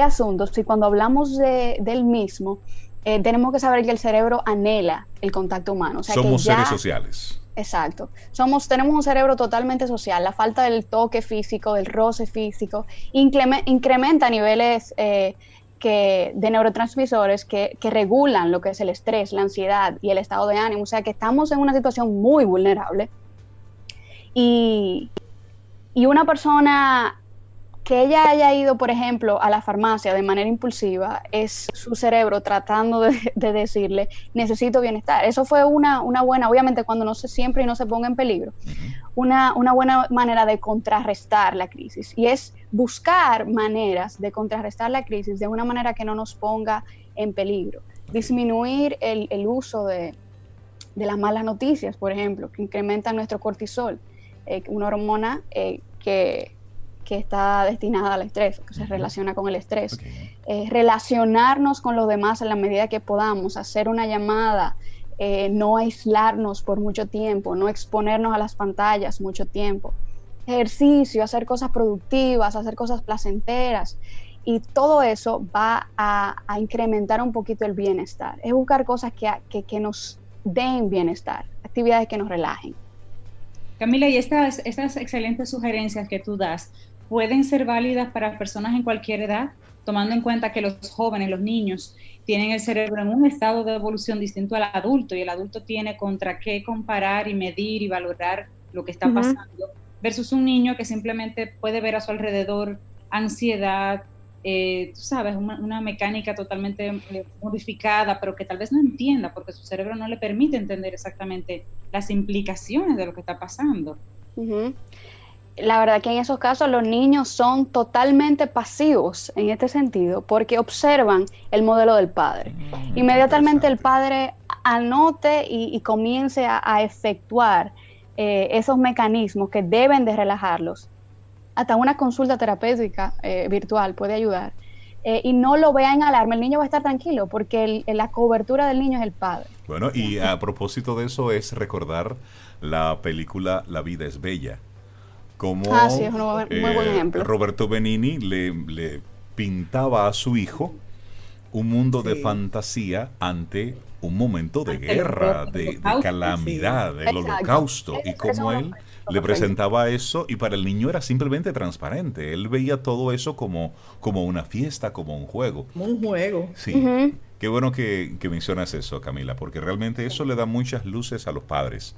Speaker 5: asuntos y cuando hablamos de, del mismo, eh, tenemos que saber que el cerebro anhela el contacto humano.
Speaker 3: Somos seres sociales.
Speaker 5: Exacto. Somos, tenemos un cerebro totalmente social. La falta del toque físico, del roce físico, incrementa niveles eh, que, de neurotransmisores que, regulan lo que es el estrés, la ansiedad y el estado de ánimo. O sea que estamos en una situación muy vulnerable. Y, y una persona que ella haya ido, por ejemplo, a la farmacia de manera impulsiva, es su cerebro tratando de, decirle, necesito bienestar. Eso fue una, buena, obviamente cuando no se siempre y no se ponga en peligro, una, buena manera de contrarrestar la crisis. Y es buscar maneras de contrarrestar la crisis de una manera que no nos ponga en peligro. Disminuir el, uso de, las malas noticias, por ejemplo, que incrementan nuestro cortisol, eh, una hormona eh, que que está destinada al estrés, que se relaciona con el estrés. Eh, relacionarnos con los demás en la medida que podamos, hacer una llamada, eh, no aislarnos por mucho tiempo, no exponernos a las pantallas mucho tiempo. Ejercicio, hacer cosas productivas, hacer cosas placenteras. Y todo eso va a, incrementar un poquito el bienestar. Es buscar cosas que, que nos den bienestar, actividades que nos relajen.
Speaker 2: Camila, y estas, estas excelentes sugerencias que tú das, pueden ser válidas para personas en cualquier edad, tomando en cuenta que los jóvenes, los niños, tienen el cerebro en un estado de evolución distinto al adulto y el adulto tiene contra qué comparar y medir y valorar lo que está pasando, versus un niño que simplemente puede ver a su alrededor ansiedad, eh, tú sabes, una, mecánica totalmente eh, modificada, pero que tal vez no entienda porque su cerebro no le permite entender exactamente las implicaciones de lo que está pasando.
Speaker 5: La verdad que en esos casos los niños son totalmente pasivos en este sentido porque observan el modelo del padre. Mm, Inmediatamente el padre anote y, comience a, efectuar eh, esos mecanismos que deben de relajarlos hasta una consulta terapéutica eh, virtual puede ayudar, eh, y no lo vea en alarma, el niño va a estar tranquilo porque la cobertura del niño es el padre.
Speaker 3: Bueno, y a propósito de eso es recordar la película La vida es bella. Como
Speaker 5: ah, sí, es un muy, buen eh, ejemplo.
Speaker 3: Roberto Benini le, pintaba a su hijo un mundo de fantasía ante un momento de guerra, de, calamidad, del holocausto, y como él le presentaba eso y para el niño era simplemente transparente. Él veía todo eso como, como una fiesta, como un juego.
Speaker 4: Como un juego.
Speaker 3: Sí. Qué bueno que, mencionas eso, Camila, porque realmente eso le da muchas luces a los padres,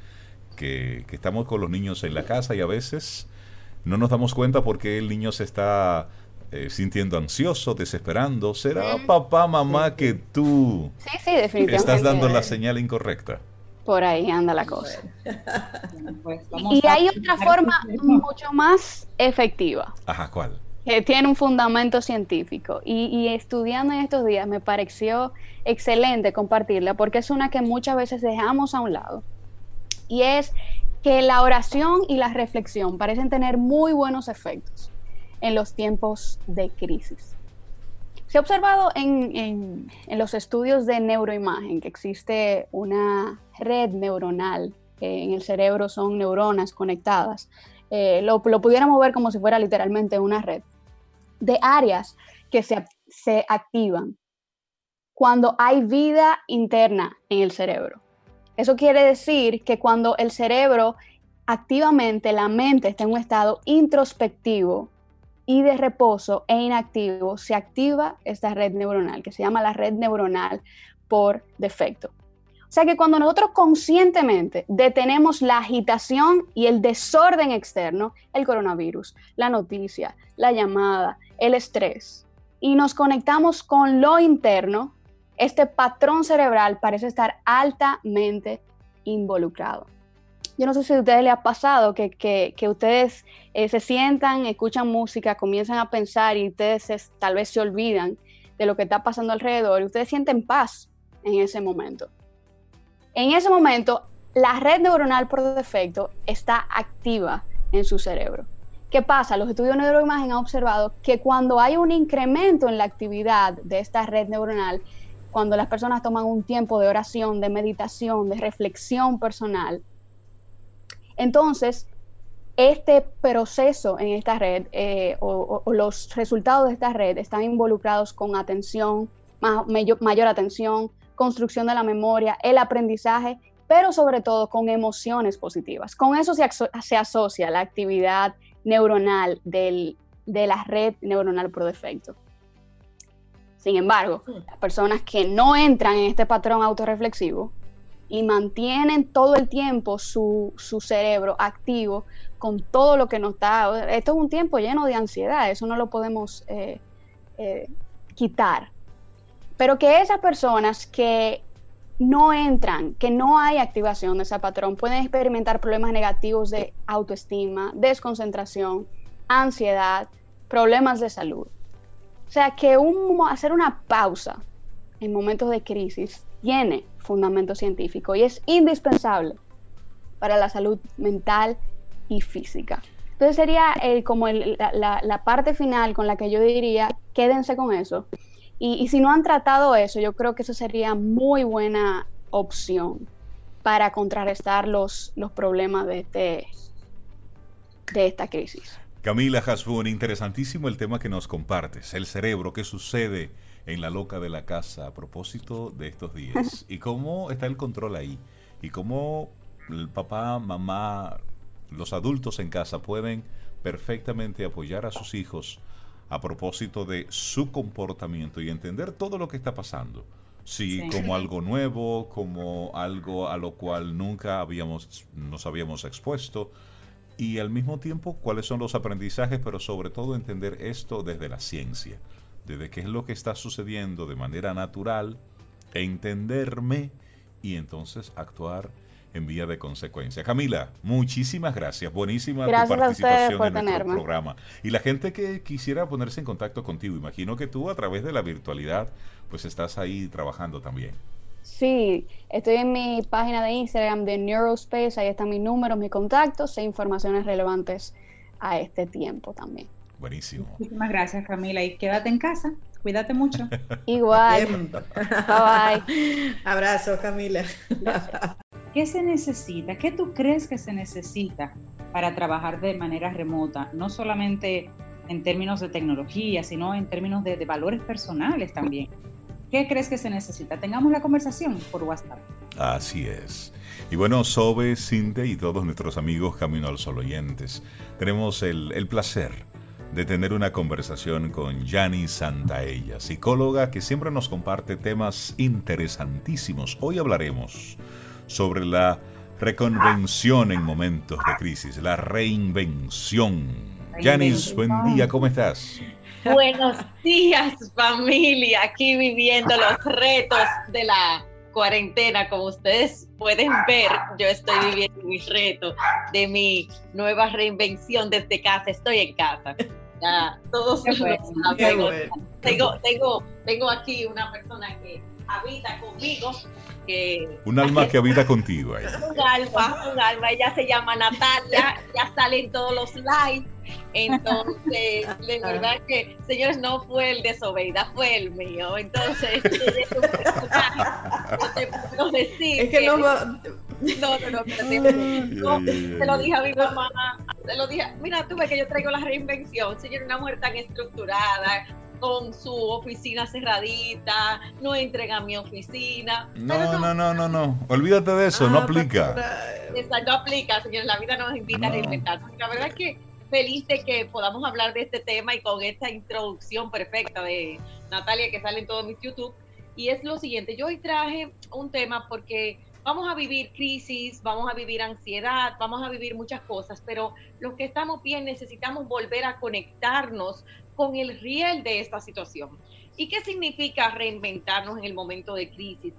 Speaker 3: que, estamos con los niños en la casa y a veces no nos damos cuenta porque el niño se está eh, sintiendo ansioso, desesperando. ¿Será papá, mamá que tú estás dando la señal incorrecta?
Speaker 5: Por ahí anda la cosa. Pues y hay otra forma mucho más efectiva.
Speaker 3: Ajá, ¿cuál?
Speaker 5: Que tiene un fundamento científico. Y, estudiando en estos días me pareció excelente compartirla porque es una que muchas veces dejamos a un lado. Y es que la oración y la reflexión parecen tener muy buenos efectos en los tiempos de crisis. Se ha observado en, los estudios de neuroimagen que existe una red neuronal, en el cerebro son neuronas conectadas, eh, lo, pudiéramos ver como si fuera literalmente una red, de áreas que se activan cuando hay vida interna en el cerebro. Eso quiere decir que cuando el cerebro activamente, la mente está en un estado introspectivo, y de reposo e inactivo se activa esta red neuronal, que se llama la red neuronal por defecto. O sea que cuando nosotros conscientemente detenemos la agitación y el desorden externo, el coronavirus, la noticia, la llamada, el estrés, y nos conectamos con lo interno, este patrón cerebral parece estar altamente involucrado yo no sé si a ustedes les ha pasado que, ustedes eh, se sientan, escuchan música, comienzan a pensar y ustedes tal vez se olvidan de lo que está pasando alrededor y ustedes sienten paz en ese momento. En ese momento, la red neuronal por defecto está activa en su cerebro. ¿Qué pasa? Los estudios de neuroimagen han observado que cuando hay un incremento en la actividad de esta red neuronal, cuando las personas toman un tiempo de oración, de meditación, de reflexión personal, entonces, este proceso en esta red eh, o, los resultados de esta red están involucrados con atención, mayor, atención, construcción de la memoria, el aprendizaje, pero sobre todo con emociones positivas. Con eso se, se asocia la actividad neuronal de la red neuronal por defecto. Sin embargo, las personas que no entran en este patrón autorreflexivo y mantienen todo el tiempo su, cerebro activo con todo lo que nos da. Esto es un tiempo lleno de ansiedad, eso no lo podemos eh, eh, quitar. Pero que esas personas que no entran, que no hay activación de ese patrón, pueden experimentar problemas negativos de autoestima, desconcentración, ansiedad, problemas de salud. O sea que hacer una pausa en momentos de crisis tiene fundamento científico y es indispensable para la salud mental y física. Entonces sería eh, como la, parte final con la que yo diría, quédense con eso. Y, si no han tratado eso, yo creo que eso sería muy buena opción para contrarrestar los, los problemas de, este, de esta crisis.
Speaker 3: Camila Hasbun, interesantísimo el tema que nos compartes, el cerebro, qué sucede en la loca de la casa a propósito de estos días. Y cómo está el control ahí y cómo el papá, mamá, los adultos en casa pueden perfectamente apoyar a sus hijos a propósito de su comportamiento y entender todo lo que está pasando. Sí, como algo nuevo, como algo a lo cual nunca habíamos, nos habíamos expuesto, y al mismo tiempo cuáles son los aprendizajes, pero sobre todo entender esto desde la ciencia de qué es lo que está sucediendo de manera natural, entenderme y entonces actuar en vía de consecuencia. Camila, muchísimas gracias. Buenísima
Speaker 5: tu
Speaker 3: participación
Speaker 5: en nuestro
Speaker 3: programa. Y la gente que quisiera ponerse en contacto contigo, imagino que tú a través de la virtualidad, pues estás ahí trabajando también.
Speaker 5: Sí, estoy en mi página de Instagram de Neurospace, ahí están mis números, mis contactos e informaciones relevantes a este tiempo también.
Speaker 3: Buenísimo.
Speaker 2: Muchísimas gracias Camila y quédate en casa, cuídate mucho.
Speaker 5: Igual. bye
Speaker 4: bye. Abrazo Camila.
Speaker 2: ¿Qué se necesita? ¿Qué tú crees que se necesita para trabajar de manera remota? No solamente en términos de tecnología, sino en términos de, valores personales también. ¿Qué crees que se necesita? Tengamos la conversación por WhatsApp.
Speaker 3: Así es. Y bueno, Sobe, Cinte y todos nuestros amigos Camino al Sol oyentes, tenemos el, el placer de tener una conversación con Yani Santaella, psicóloga que siempre nos comparte temas interesantísimos. Hoy hablaremos sobre la reconvención en momentos de crisis, la reinvención. Yanis, buen día, ¿cómo estás?
Speaker 6: Buenos días, familia. Aquí viviendo los retos de la cuarentena. Como ustedes pueden ver, yo estoy viviendo mi reto de mi nueva reinvención desde casa. Estoy en casa. Ya, todos tengo, tengo, tengo aquí una persona que habita conmigo
Speaker 3: un alma que habita contigo. Ahí.
Speaker 6: Un alma, un alma. Ella se llama Natalia, ya sale en todos los lives. Entonces, de verdad que, señores, no fue el de Sobeida, fue el mío. Entonces, no te puedo decir.
Speaker 4: Es que, no va.
Speaker 6: No, no, no, no, te lo dije a mi mamá, te lo dije, mira, tú ves que yo traigo la reinvención, señor, una mujer tan estructurada, con su oficina cerradita, no entrega mi oficina.
Speaker 3: No, no, no, no, no, Olvídate de eso, no ah, aplica.
Speaker 6: Exacto, no aplica, señor. La vida nos invita a reinventar. La verdad es que feliz de que podamos hablar de este tema y con esta introducción perfecta de Natalia que sale en todos mis YouTube. Y es lo siguiente, yo hoy traje un tema porque vamos a vivir crisis, vamos a vivir ansiedad, vamos a vivir muchas cosas, pero los que estamos bien necesitamos volver a conectarnos con el riel de esta situación. ¿Y qué significa reinventarnos en el momento de crisis?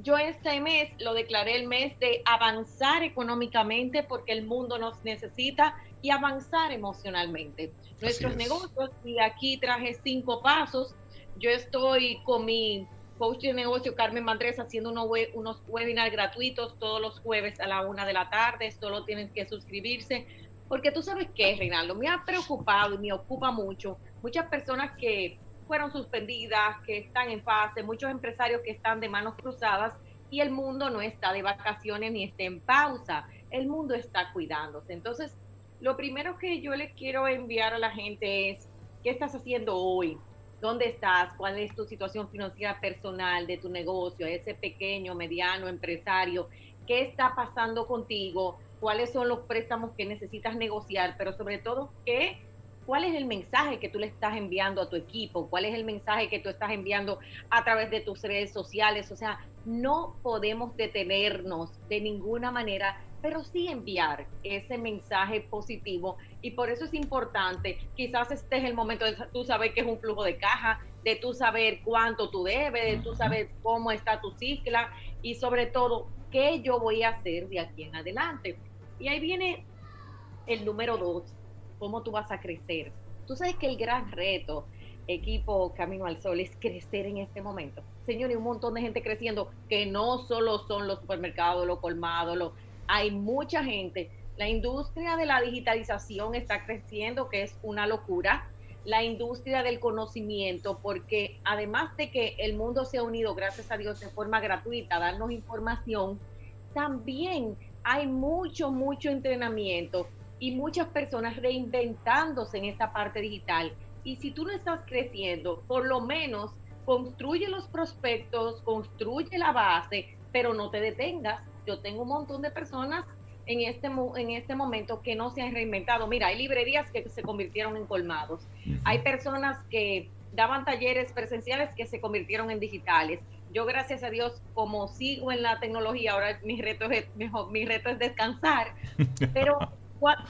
Speaker 6: Yo este mes lo declaré el mes de avanzar económicamente porque el mundo nos necesita y avanzar emocionalmente. Nuestros negocios, y aquí traje cinco pasos. Yo estoy con mi coach de negocio Carmen Mandrés haciendo unos, unos webinars gratuitos todos los jueves a la una de la tarde. Solo tienen que suscribirse porque tú sabes qué, Reinaldo, me ha preocupado y me ocupa mucho muchas personas que fueron suspendidas, que están en fase, muchos empresarios que están de manos cruzadas y el mundo no está de vacaciones ni está en pausa, el mundo está cuidándose. Entonces, lo primero que yo le quiero enviar a la gente es, ¿qué estás haciendo hoy? ¿Dónde estás? ¿Cuál es tu situación financiera personal de tu negocio, ese pequeño, mediano empresario? ¿Qué está pasando contigo? Cuáles son los préstamos que necesitas negociar, pero sobre todo, ¿qué, ¿cuál es el mensaje que tú le estás enviando a tu equipo? ¿Cuál es el mensaje que tú estás enviando a través de tus redes sociales? O sea, no podemos detenernos de ninguna manera, pero sí enviar ese mensaje positivo. Y por eso es importante, quizás este es el momento de tú saber qué es un flujo de caja, de tú saber cuánto tú debes, de tú saber cómo está tu cicla y sobre todo qué yo voy a hacer de aquí en adelante. Y ahí viene el número dos, cómo tú vas a crecer. Tú sabes que el gran reto, equipo Camino al Sol, es crecer en este momento. Señores, un montón de gente creciendo, que no solo son los supermercados, los colmados, los, hay mucha gente. La industria de la digitalización está creciendo, que es una locura. La industria del conocimiento, porque además de que el mundo se ha unido, gracias a Dios, de forma gratuita a darnos información, también hay mucho, mucho entrenamiento y muchas personas reinventándose en esta parte digital. Y si tú no estás creciendo, por lo menos construye los prospectos, construye la base, pero no te detengas. Yo tengo un montón de personas en este, en este momento que no se han reinventado. Mira, hay librerías que se convirtieron en colmados. Hay personas que daban talleres presenciales que se convirtieron en digitales yo gracias a Dios, como sigo en la tecnología, ahora mi reto es, mi, reto es descansar, pero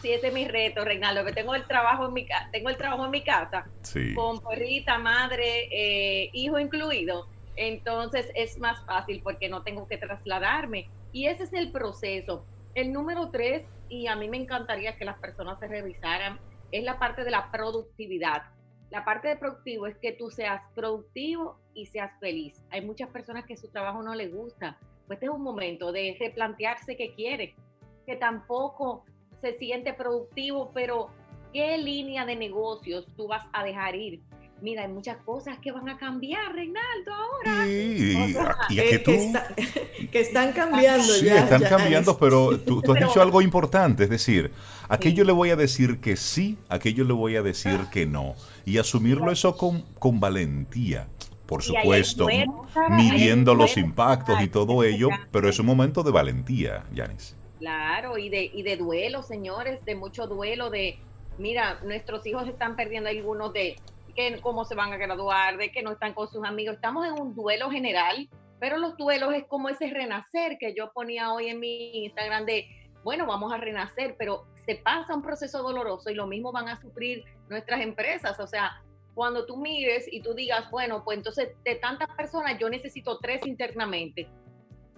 Speaker 6: Sí, ese es mi reto, Reinaldo, que tengo el trabajo en mi, tengo el trabajo en mi casa, con perrita, madre, eh, hijo incluido. Entonces es más fácil porque no tengo que trasladarme. Y ese es el proceso. El número tres, y a mí me encantaría que las personas se revisaran, es la parte de la productividad. La parte de productivo es que tú seas productivo y seas feliz. Hay muchas personas que su trabajo no les gusta. Pues este es un momento de replantearse qué quiere, que tampoco se siente productivo, pero ¿qué línea de negocios tú vas a dejar ir? Mira, hay muchas cosas que van a cambiar, Reinaldo, ahora.
Speaker 3: Sí, y,
Speaker 4: que, tú... que, están cambiando
Speaker 3: sí, ya. están cambiando, pero tú, has dicho algo importante, es decir, aquello le voy a decir que sí, aquello le voy a decir que no. Y asumirlo eso con, con valentía, por supuesto, midiendo los impactos y todo ello, pero es un momento de valentía, Yanis.
Speaker 6: Claro, y de, y de duelo, señores, de mucho duelo, de, mira, nuestros hijos están perdiendo algunos de que cómo se van a graduar, de que no están con sus amigos. Estamos en un duelo general, pero los duelos es como ese renacer que yo ponía hoy en mi Instagram de, bueno, vamos a renacer, pero se pasa un proceso doloroso y lo mismo van a sufrir nuestras empresas. O sea, cuando tú mires y tú digas, bueno, pues entonces de tantas personas yo necesito tres internamente.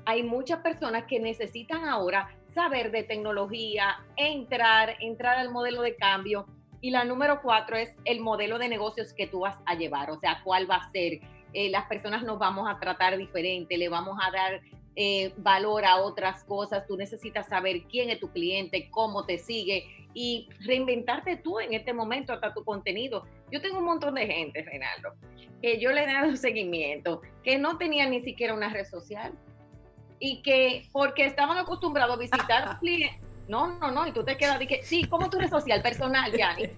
Speaker 6: Hay muchas personas que necesitan ahora saber de tecnología, entrar, entrar al modelo de cambio y la número cuatro es el modelo de negocios que tú vas a llevar, o sea, cuál va a ser. Eh, las personas nos vamos a tratar diferente, le vamos a dar eh, valor a otras cosas. Tú necesitas saber quién es tu cliente, cómo te sigue y reinventarte tú en este momento hasta tu contenido. Yo tengo un montón de gente, Reinaldo, que yo le he dado seguimiento, que no tenía ni siquiera una red social y que porque estaban acostumbrados a visitar clientes no, no, no, y tú te quedas, dije, sí, como tu red social personal, Yanni.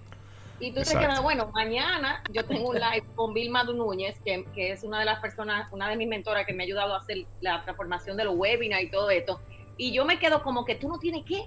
Speaker 6: Y tú te quedas, bueno, mañana yo tengo un live con Vilma Núñez, que, que, es una de las personas, una de mis mentoras que me ha ayudado a hacer la transformación de los webinars y todo esto. Y yo me quedo como que tú no tienes qué.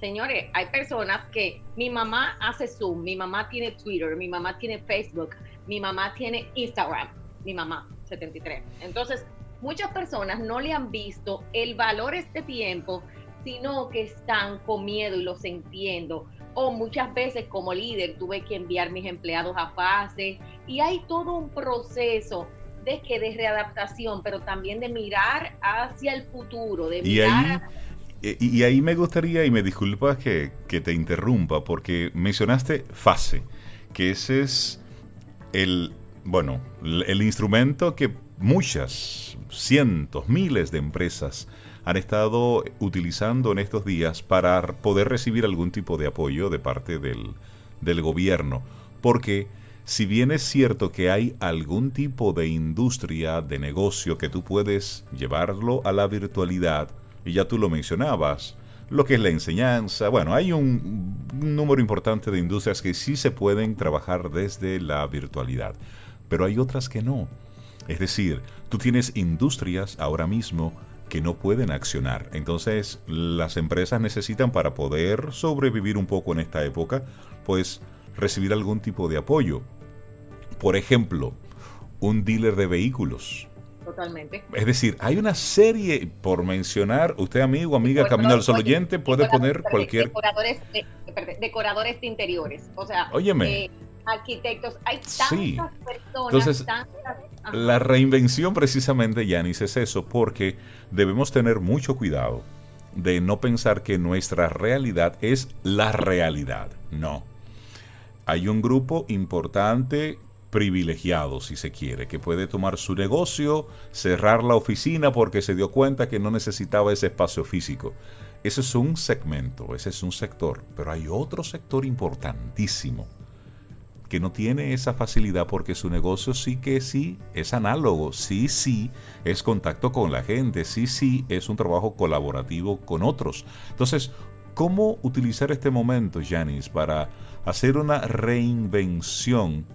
Speaker 6: Señores, hay personas que mi mamá hace Zoom, mi mamá tiene Twitter, mi mamá tiene Facebook, mi mamá tiene Instagram, mi mamá, 73. Entonces, muchas personas no le han visto el valor este tiempo sino que están con miedo y los entiendo. O muchas veces como líder tuve que enviar mis empleados a fase y hay todo un proceso de que de readaptación, pero también de mirar hacia el futuro, de
Speaker 3: Ahí... Y, ahí me gustaría, y me disculpas que, que, te interrumpa, porque mencionaste fase, que ese es el, bueno, el instrumento que muchas, cientos, miles de empresas han estado utilizando en estos días para poder recibir algún tipo de apoyo de parte del, del gobierno. Porque si bien es cierto que hay algún tipo de industria, de negocio que tú puedes llevarlo a la virtualidad, y ya tú lo mencionabas, lo que es la enseñanza, bueno, hay un, número importante de industrias que sí se pueden trabajar desde la virtualidad, pero hay otras que no. Es decir, tú tienes industrias ahora mismo que no pueden accionar. Entonces las empresas necesitan para poder sobrevivir un poco en esta época, pues recibir algún tipo de apoyo. Por ejemplo, un dealer de vehículos.
Speaker 6: Totalmente.
Speaker 3: Es decir, hay una serie, por mencionar, usted amigo, amiga, Camino al Sol oyente, puede poner cualquier...
Speaker 6: Decoradores de, decoradores de interiores, o sea,
Speaker 3: Óyeme.
Speaker 6: Eh, arquitectos, hay tantas personas,
Speaker 3: Entonces, la reinvención precisamente, Yanis, es eso, porque debemos tener mucho cuidado de no pensar que nuestra realidad es la realidad. No. Hay un grupo importante privilegiado, si se quiere, que puede tomar su negocio, cerrar la oficina porque se dio cuenta que no necesitaba ese espacio físico. Ese es un segmento, ese es un sector, pero hay otro sector importantísimo que no tiene esa facilidad porque su negocio sí que sí es análogo, sí, sí es contacto con la gente, sí, sí es un trabajo colaborativo con otros. Entonces, ¿cómo utilizar este momento, Janice, para hacer una reinvención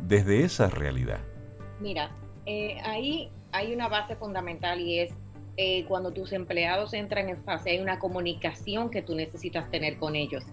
Speaker 3: desde esa realidad?
Speaker 6: Mira, eh, ahí hay una base fundamental y es eh, cuando tus empleados entran en fase, hay una comunicación que tú necesitas tener con ellos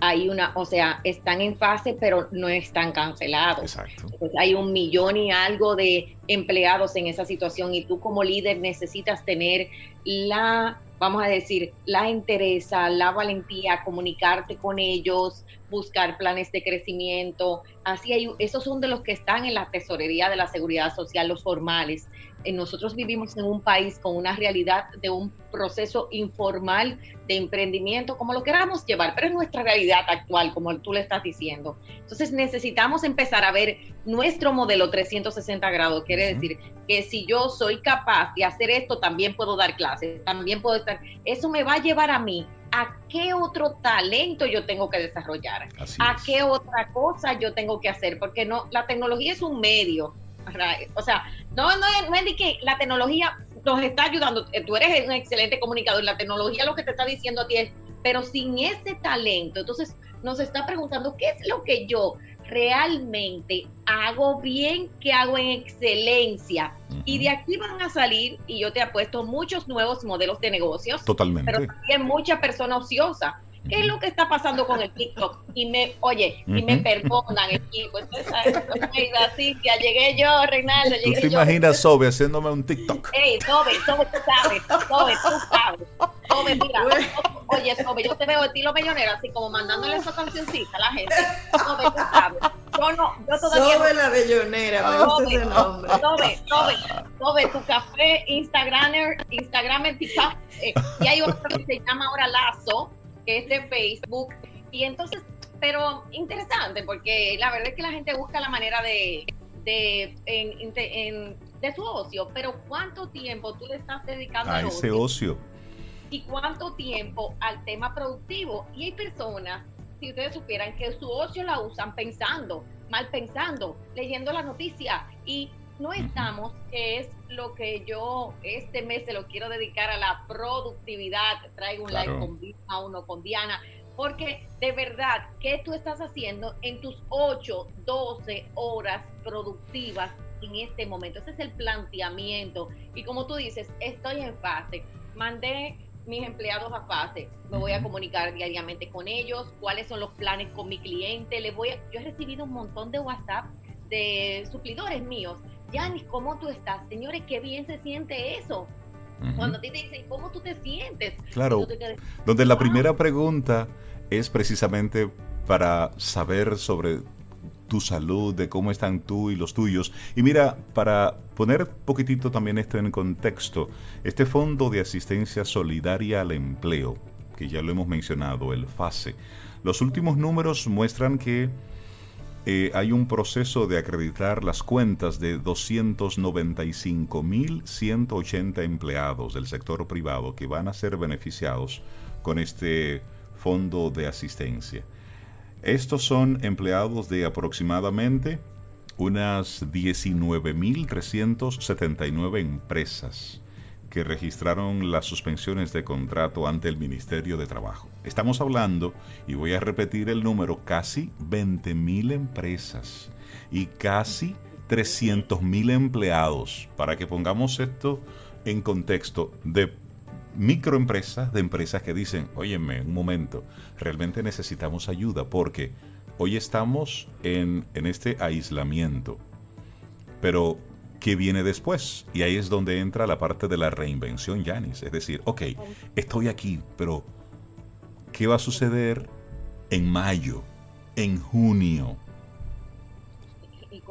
Speaker 6: hay una, o sea, están en fase, pero no están cancelados.
Speaker 3: Exacto.
Speaker 6: hay un millón y algo de, empleados en esa situación y tú como líder necesitas tener la, vamos a decir, la interesa, la valentía, comunicarte con ellos, buscar planes de crecimiento. Así hay, esos son de los que están en la tesorería de la seguridad social, los formales. Eh, nosotros vivimos en un país con una realidad de un proceso informal de emprendimiento, como lo queramos llevar, pero es nuestra realidad actual, como tú le estás diciendo. Entonces necesitamos empezar a ver nuestro modelo 360 grados. Quiere decir que si yo soy capaz de hacer esto, también puedo dar clases, también puedo estar. Eso me va a llevar a mí a qué otro talento yo tengo que desarrollar, a qué otra cosa yo tengo que hacer, porque no, la tecnología es un medio. O sea, no, no, no es de que la tecnología nos está ayudando. Eh, tú eres un excelente comunicador. La tecnología lo que te está diciendo a ti es, pero sin ese talento, entonces nos está preguntando qué es lo que yo realmente hago bien, qué hago en excelencia. Y de aquí van a salir, y yo te apuesto, muchos nuevos modelos de negocios.
Speaker 3: Totalmente.
Speaker 6: Pero también mucha persona ociosa. ¿Qué es lo que está pasando con el TikTok? Y me, oye, y me perdonan, equipo. Entonces, así, que llegué yo, Reinaldo.
Speaker 3: ¿Tú te imaginas Sobe haciéndome un TikTok?
Speaker 6: Ey, Sobe, Sobe, tú sabes, Sobe, tú sabes. Sobe, mira, oye, Sobe, yo te veo estilo millonero, así como mandándole esa cancioncita a la gente. Sobe, tú sabes. Yo no, yo todavía.
Speaker 4: Sobe la bellonera, me gusta ese nombre.
Speaker 6: Sobe, Sobe, Sobe, tu café, Instagramer, Instagram, TikTok. Eh, y hay otro que se llama ahora Lazo que es de Facebook. Y entonces, pero interesante, porque la verdad es que la gente busca la manera de, de, en, de su ocio, pero ¿cuánto tiempo tú le estás dedicando
Speaker 3: a ese ocio?
Speaker 6: ¿Y cuánto tiempo al tema productivo? Y hay personas, si ustedes supieran, que su ocio la usan pensando, mal pensando, leyendo la noticia y no estamos, que es lo que yo este mes se lo quiero dedicar a la productividad. Traigo un live con a uno con Diana, porque de verdad, ¿qué tú estás haciendo en tus 8, 12 horas productivas en este momento? Ese es el planteamiento. Y como tú dices, estoy en fase. Mandé mis empleados a fase. Me voy a comunicar diariamente con ellos, cuáles son los planes con mi cliente. Le voy yo he recibido un montón de WhatsApp de suplidores míos Yanis, ¿cómo tú estás? Señores, qué bien se siente eso. Cuando a ti te dicen, ¿cómo tú te sientes?
Speaker 3: Claro, donde la primera pregunta es precisamente para saber sobre tu salud, de cómo están tú y los tuyos. Y mira, para poner poquitito también esto en contexto, este Fondo de Asistencia Solidaria al Empleo, que ya lo hemos mencionado, el FASE, los últimos números muestran que eh, hay un proceso de acreditar las cuentas de 295.180 empleados del sector privado que van a ser beneficiados con este fondo de asistencia. Estos son empleados de aproximadamente unas 19.379 empresas que registraron las suspensiones de contrato ante el Ministerio de Trabajo. Estamos hablando, y voy a repetir el número, casi 20.000 empresas y casi 300.000 empleados, para que pongamos esto en contexto de microempresas, de empresas que dicen, óyeme, un momento, realmente necesitamos ayuda porque hoy estamos en, en este aislamiento, pero ¿qué viene después? Y ahí es donde entra la parte de la reinvención, Yanis. Es decir, ok, estoy aquí, pero ¿qué va a suceder en mayo, en junio?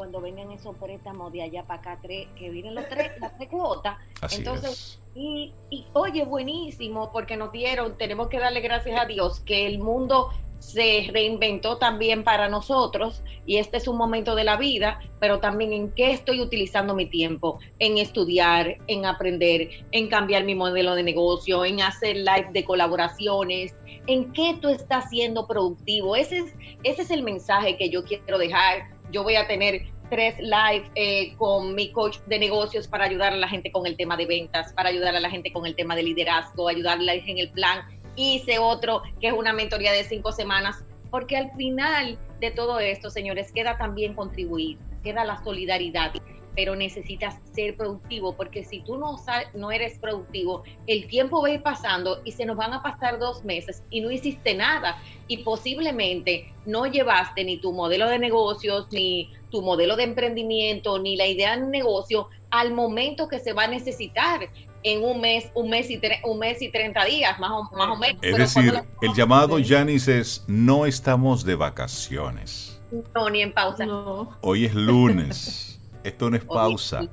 Speaker 6: Cuando vengan esos préstamos de allá para acá, que vienen los tres, las tres cuotas. entonces, Y, y oye, buenísimo, porque nos dieron, tenemos que darle gracias a Dios que el mundo se reinventó también para nosotros y este es un momento de la vida, pero también en qué estoy utilizando mi tiempo, en estudiar, en aprender, en cambiar mi modelo de negocio, en hacer live de colaboraciones, en qué tú estás siendo productivo. Ese es, ese es el mensaje que yo quiero dejar. Yo voy a tener tres live eh, con mi coach de negocios para ayudar a la gente con el tema de ventas, para ayudar a la gente con el tema de liderazgo, ayudarles en el plan. Hice otro que es una mentoría de cinco semanas, porque al final de todo esto, señores, queda también contribuir, queda la solidaridad, pero necesitas ser productivo, porque si tú no, no eres productivo, el tiempo va a ir pasando y se nos van a pasar dos meses y no hiciste nada. Y posiblemente no llevaste ni tu modelo de negocios, ni tu modelo de emprendimiento ni la idea de negocio al momento que se va a necesitar en un mes, un mes y, un mes y 30 días, más o, más o menos.
Speaker 3: Es decir, el llamado, Yanis, es no estamos de vacaciones.
Speaker 6: No, ni en pausa.
Speaker 3: Hoy es lunes. Esto no es pausa.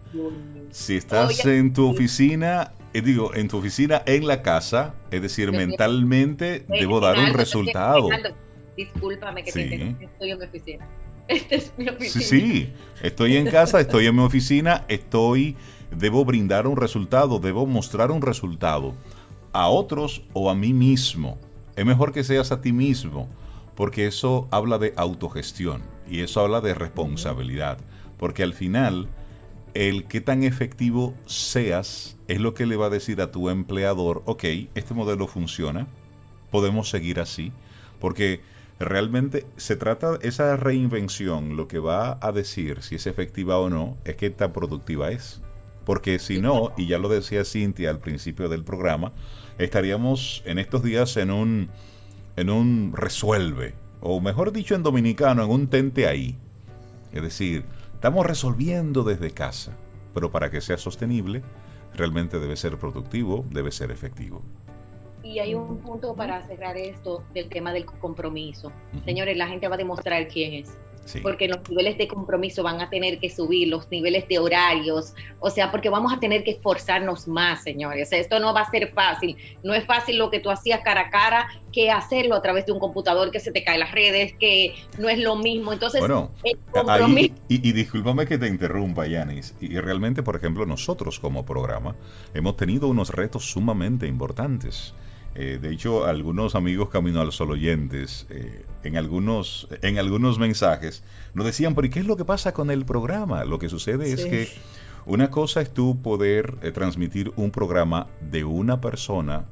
Speaker 3: Si estás en tu oficina, eh, digo, en tu oficina, en la casa, es decir, mentalmente debo dar un resultado.
Speaker 6: Discúlpame que te estoy en mi oficina. Esta es mi oficina.
Speaker 3: Sí, sí, estoy en casa, estoy en mi oficina, estoy, debo brindar un resultado, debo mostrar un resultado a otros o a mí mismo. Es mejor que seas a ti mismo, porque eso habla de autogestión y eso habla de responsabilidad, porque al final el qué tan efectivo seas es lo que le va a decir a tu empleador, ok, este modelo funciona, podemos seguir así, porque realmente se trata, esa reinvención, lo que va a decir si es efectiva o no, es qué tan productiva es. Porque si no, y ya lo decía Cintia al principio del programa, estaríamos en estos días en un, en un resuelve, o mejor dicho en dominicano, en un tente ahí. Es decir, estamos resolviendo desde casa, pero para que sea sostenible, realmente debe ser productivo, debe ser efectivo.
Speaker 6: Y hay un punto para cerrar esto del tema del compromiso. Señores, la gente va a demostrar quién es. Porque los niveles de compromiso van a tener que subir, los niveles de horarios, o sea, porque vamos a tener que esforzarnos más, señores. Esto no va a ser fácil. No es fácil lo que tú hacías cara a cara que hacerlo a través de un computador que se te cae las redes, que no es lo mismo. Entonces,
Speaker 3: bueno, y, y, discúlpame que te interrumpa, Yanis. Y, realmente, por ejemplo, nosotros como programa hemos tenido unos retos sumamente importantes. Eh, de hecho, algunos amigos Camino al Sol oyentes, eh, en, algunos, en algunos mensajes, nos decían, pero ¿y qué es lo que pasa con el programa? Lo que sucede es que una cosa es tú poder eh, transmitir un programa de una persona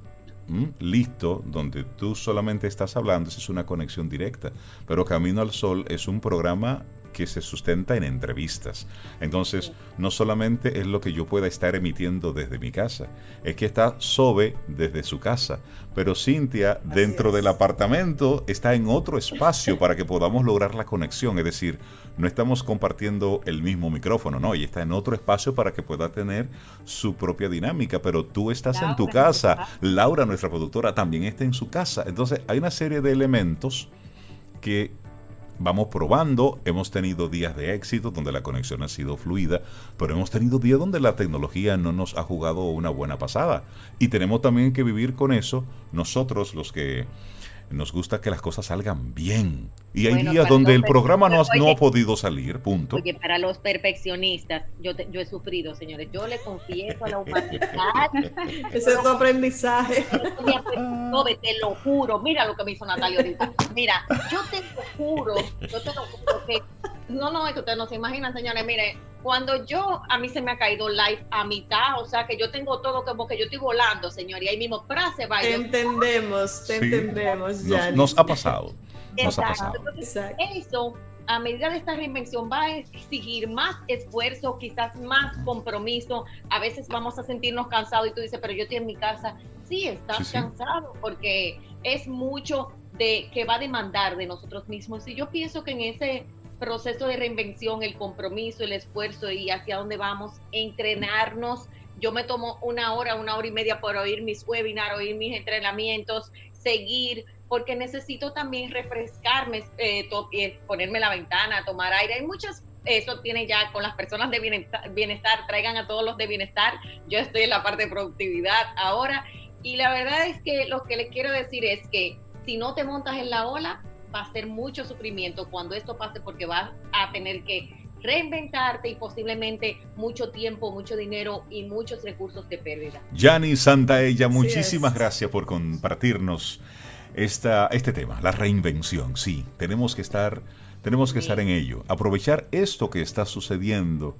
Speaker 3: listo, donde tú solamente estás hablando, esa es una conexión directa. Pero Camino al Sol es un programa que se sustenta en entrevistas. Entonces, no solamente es lo que yo pueda estar emitiendo desde mi casa, es que está Sobe desde su casa, pero Cintia dentro del apartamento está en otro espacio para que podamos lograr la conexión, es decir, no estamos compartiendo el mismo micrófono, no, y está en otro espacio para que pueda tener su propia dinámica, pero tú estás en tu casa, Laura, nuestra productora, también está en su casa, entonces hay una serie de elementos que vamos probando, hemos tenido días de éxito donde la conexión ha sido fluida, pero hemos tenido días donde la tecnología no nos ha jugado una buena pasada. Y tenemos también que vivir con eso nosotros los que nos gusta que las cosas salgan bien. Y hay días donde el programa no, ha podido salir, punto.
Speaker 6: Oye, para los perfeccionistas, yo, yo he sufrido, señores. Yo le confieso a la humanidad.
Speaker 4: Ese es tu aprendizaje.
Speaker 6: te lo juro. Mira lo que me hizo Natalia ahorita. Mira, yo te lo juro, yo te lo juro que no, no, es que ustedes no se imaginan, señores. Mire, cuando yo, a mí se me ha caído live a mitad, o sea que yo tengo todo como que yo estoy volando, señor, y ahí mismo frase va.
Speaker 4: Te entendemos, te entendemos,
Speaker 3: ya. Nos, ha pasado. Nos ha pasado.
Speaker 6: eso, a medida de esta reinvención, va a exigir más esfuerzo, quizás más compromiso. A veces vamos a sentirnos cansados y tú dices, pero yo estoy en mi casa. Sí, estás cansado porque es mucho de que va a demandar de nosotros mismos. Y yo pienso que en ese proceso de reinvención, el compromiso, el esfuerzo y hacia dónde vamos, entrenarnos. Yo me tomo una hora, una hora y media por oír mis webinars, oír mis entrenamientos, seguir, porque necesito también refrescarme, eh, eh, ponerme la ventana, tomar aire. Hay muchas, eso tiene ya con las personas de bienestar, bienestar, traigan a todos los de bienestar. Yo estoy en la parte de productividad ahora. Y la verdad es que lo que les quiero decir es que si no te montas en la ola, va a ser mucho sufrimiento cuando esto pase porque vas a tener que reinventarte y posiblemente mucho tiempo, mucho dinero y muchos recursos de pérdida.
Speaker 3: Yani Santaella, muchísimas gracias por compartirnos esta, este tema, la reinvención. Sí, tenemos que estar, tenemos que estar en ello. Aprovechar esto que está sucediendo,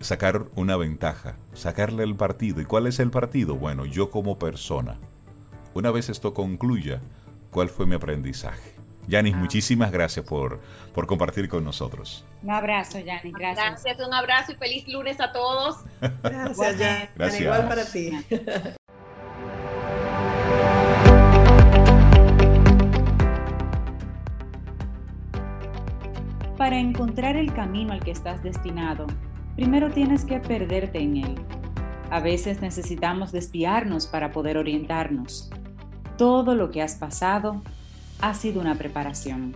Speaker 3: sacar una ventaja, sacarle el partido. ¿Y cuál es el partido? Bueno, yo como persona. Una vez esto concluya, cuál fue mi aprendizaje. Yanis, ah. muchísimas gracias por, por compartir con nosotros.
Speaker 2: Un abrazo, Yanis, gracias.
Speaker 6: Gracias, un abrazo y feliz lunes a todos.
Speaker 4: Gracias, Yanis. Gracias. Igual para ti.
Speaker 2: para encontrar el camino al que estás destinado, primero tienes que perderte en él. A veces necesitamos desviarnos para poder orientarnos. Todo lo que has pasado ha sido una preparación.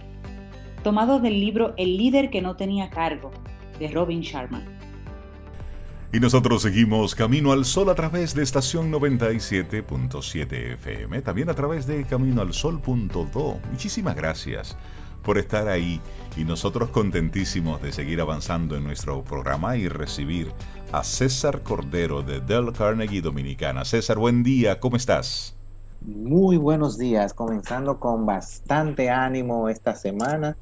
Speaker 2: Tomado del libro El líder que no tenía cargo, de Robin Sharma.
Speaker 3: Y nosotros seguimos Camino al Sol a través de estación 97.7 FM, también a través de caminoalsol.do. Muchísimas gracias por estar ahí y nosotros contentísimos de seguir avanzando en nuestro programa y recibir a César Cordero de Del Carnegie Dominicana. César, buen día, ¿cómo estás?
Speaker 7: Muy buenos días, comenzando con bastante ánimo esta semana,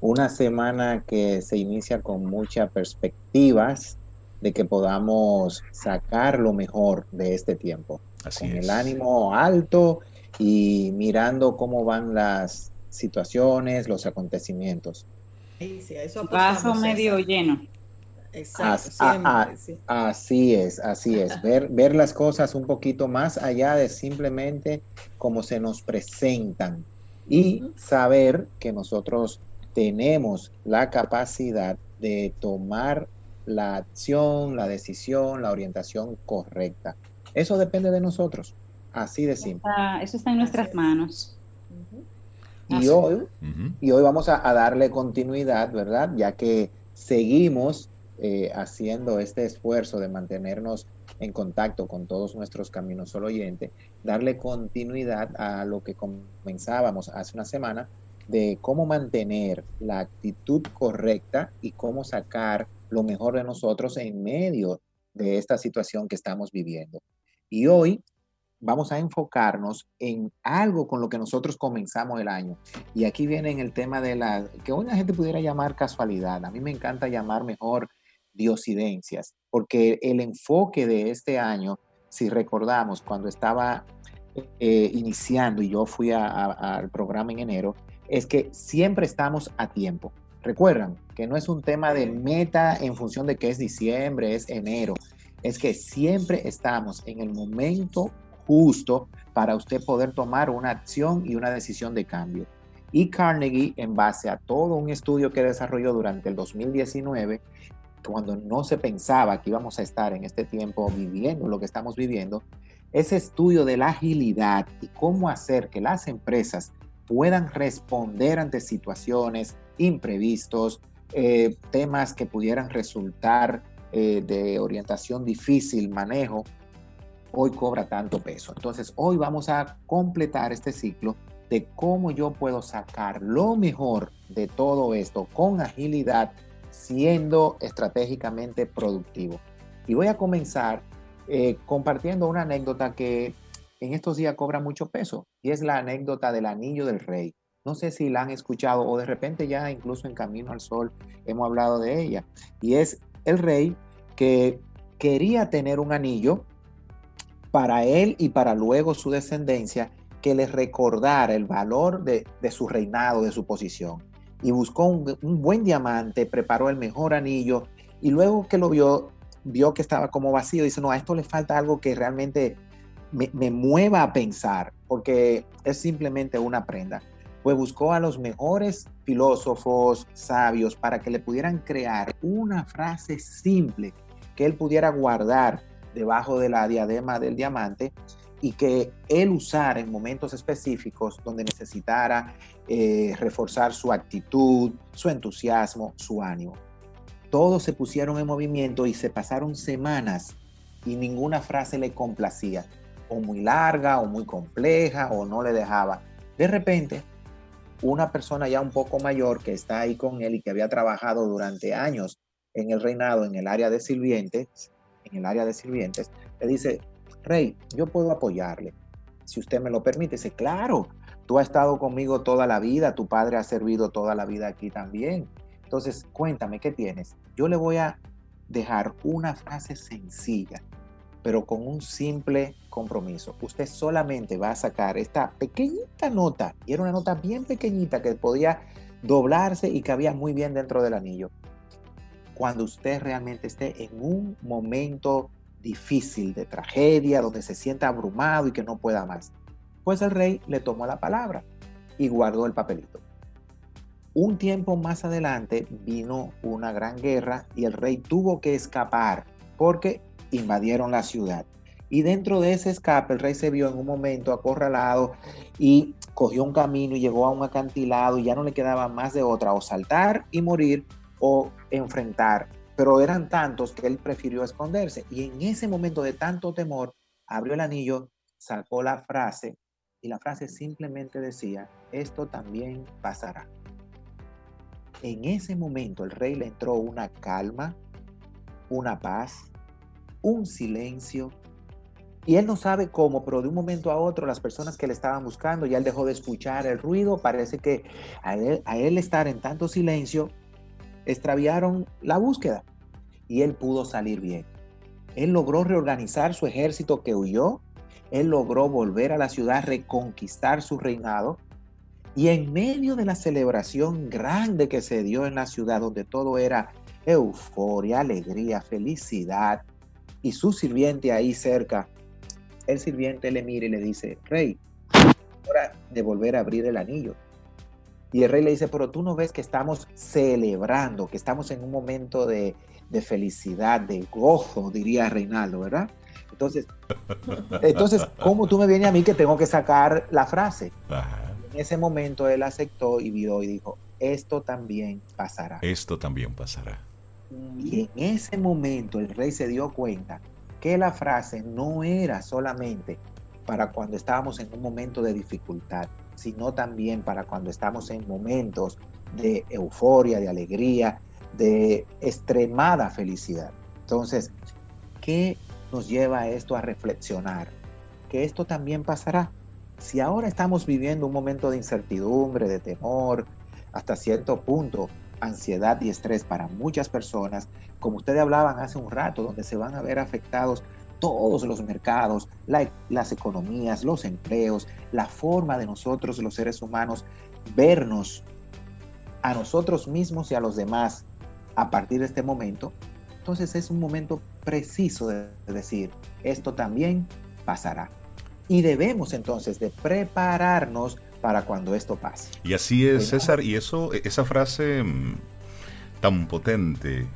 Speaker 7: una semana que se inicia con muchas perspectivas de que podamos sacar lo mejor de este tiempo. Así con el ánimo alto y mirando cómo van las situaciones, los acontecimientos.
Speaker 2: Sí, sí, eso Vaso medio lleno.
Speaker 7: Exacto, Así es, así es. Ver, ver las cosas un poquito más allá de simplemente cómo se nos presentan y saber que nosotros tenemos la capacidad de tomar la acción, la decisión, la orientación correcta. Eso depende de nosotros, así de simple.
Speaker 2: eso está en nuestras manos.
Speaker 7: Y hoy, y hoy vamos a, darle continuidad, ¿verdad? Ya que seguimos eh, haciendo este esfuerzo de mantenernos en contacto con todos nuestros caminos solo oyente, darle continuidad a lo que comenzábamos hace una semana de cómo mantener la actitud correcta y cómo sacar lo mejor de nosotros en medio de esta situación que estamos viviendo. Y hoy vamos a enfocarnos en algo con lo que nosotros comenzamos el año. Y aquí viene en el tema de la, que la gente pudiera llamar casualidad. A mí me encanta llamar mejor diosidencias, porque el enfoque de este año, si recordamos, cuando estaba eh, iniciando y yo fui al programa en enero, es que siempre estamos a tiempo. Recuerdan que no es un tema de meta en función de que es diciembre, es enero. Es que siempre estamos en el momento justo para usted poder tomar una acción y una decisión de cambio. Y Carnegie, en base a todo un estudio que desarrolló durante el 2019, cuando no se pensaba que íbamos a estar en este tiempo viviendo lo que estamos viviendo, ese estudio de la agilidad y cómo hacer que las empresas puedan responder ante situaciones, imprevistos, eh, temas que pudieran resultar eh, de orientación difícil, manejo, hoy cobra tanto peso. Entonces, hoy vamos a completar este ciclo de cómo yo puedo sacar lo mejor de todo esto con agilidad, siendo estratégicamente productivo. Y voy a comenzar eh, compartiendo una anécdota que en estos días cobra mucho peso y es la anécdota del anillo del rey. No sé si la han escuchado o de repente ya incluso en Camino al Sol hemos hablado de ella. Y es el rey que quería tener un anillo para él y para luego su descendencia que le recordara el valor de, su reinado, de su posición. Y buscó un, buen diamante, preparó el mejor anillo y luego que lo vio, vio que estaba como vacío. Dice, no, a esto le falta algo que realmente me, me mueva a pensar, porque es simplemente una prenda pues buscó a los mejores filósofos sabios para que le pudieran crear una frase simple que él pudiera guardar debajo de la diadema del diamante y que él usara en momentos específicos donde necesitara eh, reforzar su actitud, su entusiasmo, su ánimo. Todos se pusieron en movimiento y se pasaron semanas y ninguna frase le complacía, o muy larga, o muy compleja, o no le dejaba. De repente, una persona ya un poco mayor que está ahí con él y que había trabajado durante años en el reinado, en el área de sirvientes, en el área de sirvientes, le dice, rey, yo puedo apoyarle, si usted me lo permite. Dice, claro, tú has estado conmigo toda la vida, tu padre ha servido toda la vida aquí también. Entonces, cuéntame, ¿qué tienes? Yo le voy a dejar una frase sencilla pero con un simple compromiso. Usted solamente va a sacar esta pequeñita nota, y era una nota bien pequeñita que podía doblarse y cabía muy bien dentro del anillo. Cuando usted realmente esté en un momento difícil de tragedia, donde se sienta abrumado y que no pueda más. Pues el rey le tomó la palabra y guardó el papelito. Un tiempo más adelante vino una gran guerra y el rey tuvo que escapar porque invadieron la ciudad. Y dentro de ese escape, el rey se vio en un momento acorralado y cogió un camino y llegó a un acantilado y ya no le quedaba más de otra, o saltar y morir o enfrentar. Pero eran tantos que él prefirió esconderse. Y en ese momento de tanto temor, abrió el anillo, sacó la frase y la frase simplemente decía, esto también pasará. En ese momento el rey le entró una calma, una paz, un silencio y él no sabe cómo, pero de un momento a otro las personas que le estaban buscando, ya él dejó de escuchar el ruido, parece que a él, estar en tanto silencio, extraviaron la búsqueda y él pudo salir bien. Él logró reorganizar su ejército que huyó, él logró volver a la ciudad, reconquistar su reinado y en medio de la celebración grande que se dio en la ciudad, donde todo era euforia, alegría, felicidad, y su sirviente ahí cerca el sirviente le mira y le dice, rey, hora de volver a abrir el anillo. Y el rey le dice, pero tú no ves que estamos celebrando, que estamos en un momento de, felicidad, de gozo, diría Reinaldo, ¿verdad? Entonces, entonces, ¿cómo tú me vienes a mí que tengo que sacar la frase? En ese momento él aceptó y vio y dijo, esto también pasará.
Speaker 3: Esto también pasará.
Speaker 7: Y en ese momento el rey se dio cuenta que la frase no era solamente para cuando estábamos en un momento de dificultad, sino también para cuando estamos en momentos de euforia, de alegría, de extremada felicidad. Entonces, ¿qué nos lleva esto a reflexionar? Que esto también pasará. Si ahora estamos viviendo un momento de incertidumbre, de temor, hasta cierto punto, ansiedad y estrés para muchas personas, como ustedes hablaban hace un rato, donde se van a ver afectados todos los mercados, las economías, los empleos, la forma de nosotros los seres humanos vernos a nosotros mismos y a los demás a partir de este momento, entonces es un momento preciso de decir, esto también pasará. Y debemos entonces de prepararnos para cuando esto pase.
Speaker 3: Y así es, César, y eso, esa frase mm, tan potente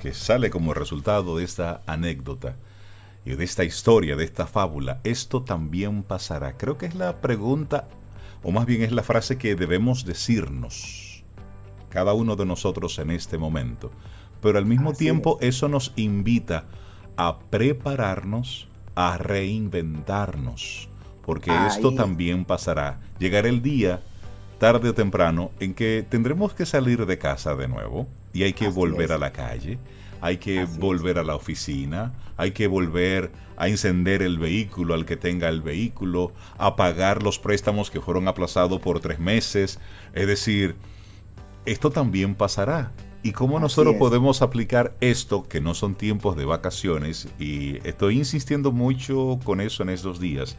Speaker 3: que sale como resultado de esta anécdota y de esta historia, de esta fábula, esto también pasará. Creo que es la pregunta, o más bien es la frase que debemos decirnos, cada uno de nosotros en este momento. Pero al mismo tiempo eso nos invita a prepararnos, a reinventarnos, porque esto también pasará. Llegará el día, tarde o temprano, en que tendremos que salir de casa de nuevo y hay que volver a la calle, hay que volver a la oficina, hay que volver a encender el vehículo al que tenga el vehículo, a pagar los préstamos que fueron aplazados por tres meses. Es decir, esto también pasará. ¿Y cómo nosotros podemos aplicar esto, que no son tiempos de vacaciones? Y estoy insistiendo mucho con eso en estos días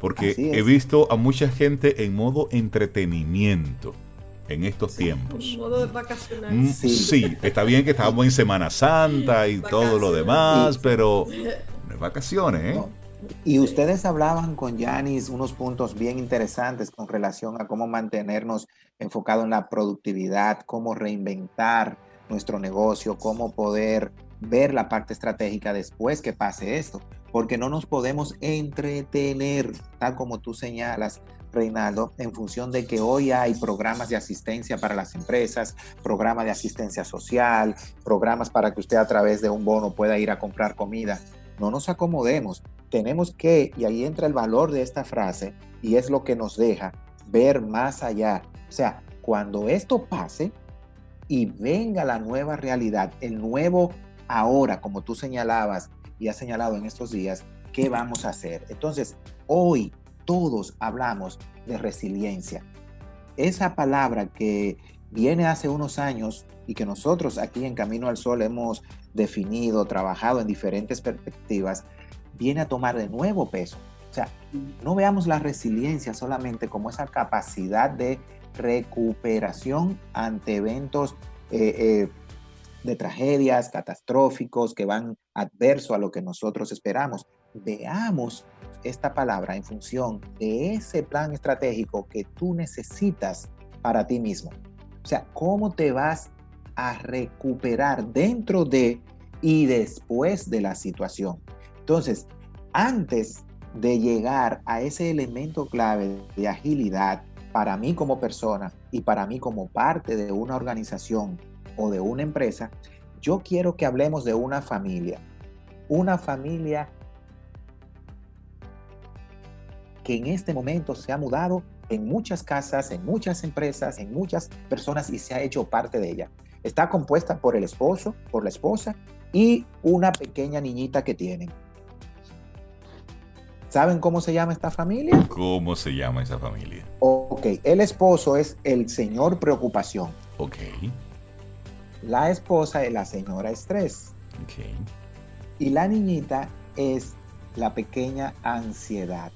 Speaker 3: porque he visto a mucha gente en modo entretenimiento en estos tiempos.
Speaker 6: Modo de vacaciones.
Speaker 3: Mm, sí. está bien que estamos en Semana Santa y todo lo demás, pero no es vacaciones, ¿eh?
Speaker 7: Y ustedes hablaban con Yanis unos puntos bien interesantes con relación a cómo mantenernos enfocados en la productividad, cómo reinventar nuestro negocio, cómo poder ver la parte estratégica después que pase esto porque no nos podemos entretener, tal como tú señalas, Reinaldo, en función de que hoy hay programas de asistencia para las empresas, programas de asistencia social, programas para que usted a través de un bono pueda ir a comprar comida. No nos acomodemos, tenemos que, y ahí entra el valor de esta frase, y es lo que nos deja ver más allá. O sea, cuando esto pase y venga la nueva realidad, el nuevo ahora, como tú señalabas, y ha señalado en estos días qué vamos a hacer. Entonces, hoy todos hablamos de resiliencia. Esa palabra que viene hace unos años y que nosotros aquí en Camino al Sol hemos definido, trabajado en diferentes perspectivas, viene a tomar de nuevo peso. O sea, no veamos la resiliencia solamente como esa capacidad de recuperación ante eventos eh, eh, de tragedias catastróficos que van adverso a lo que nosotros esperamos. Veamos esta palabra en función de ese plan estratégico que tú necesitas para ti mismo. O sea, ¿cómo te vas a recuperar dentro de y después de la situación? Entonces, antes de llegar a ese elemento clave de agilidad para mí como persona y para mí como parte de una organización o de una empresa, yo quiero que hablemos de una familia. Una familia que en este momento se ha mudado en muchas casas, en muchas empresas, en muchas personas y se ha hecho parte de ella. Está compuesta por el esposo, por la esposa y una pequeña niñita que tienen. ¿Saben cómo se llama esta familia?
Speaker 3: ¿Cómo se llama esa familia?
Speaker 7: Ok, el esposo es el señor preocupación.
Speaker 3: Ok.
Speaker 7: La esposa es la señora estrés.
Speaker 3: Ok.
Speaker 7: Y la niñita es la pequeña ansiedad.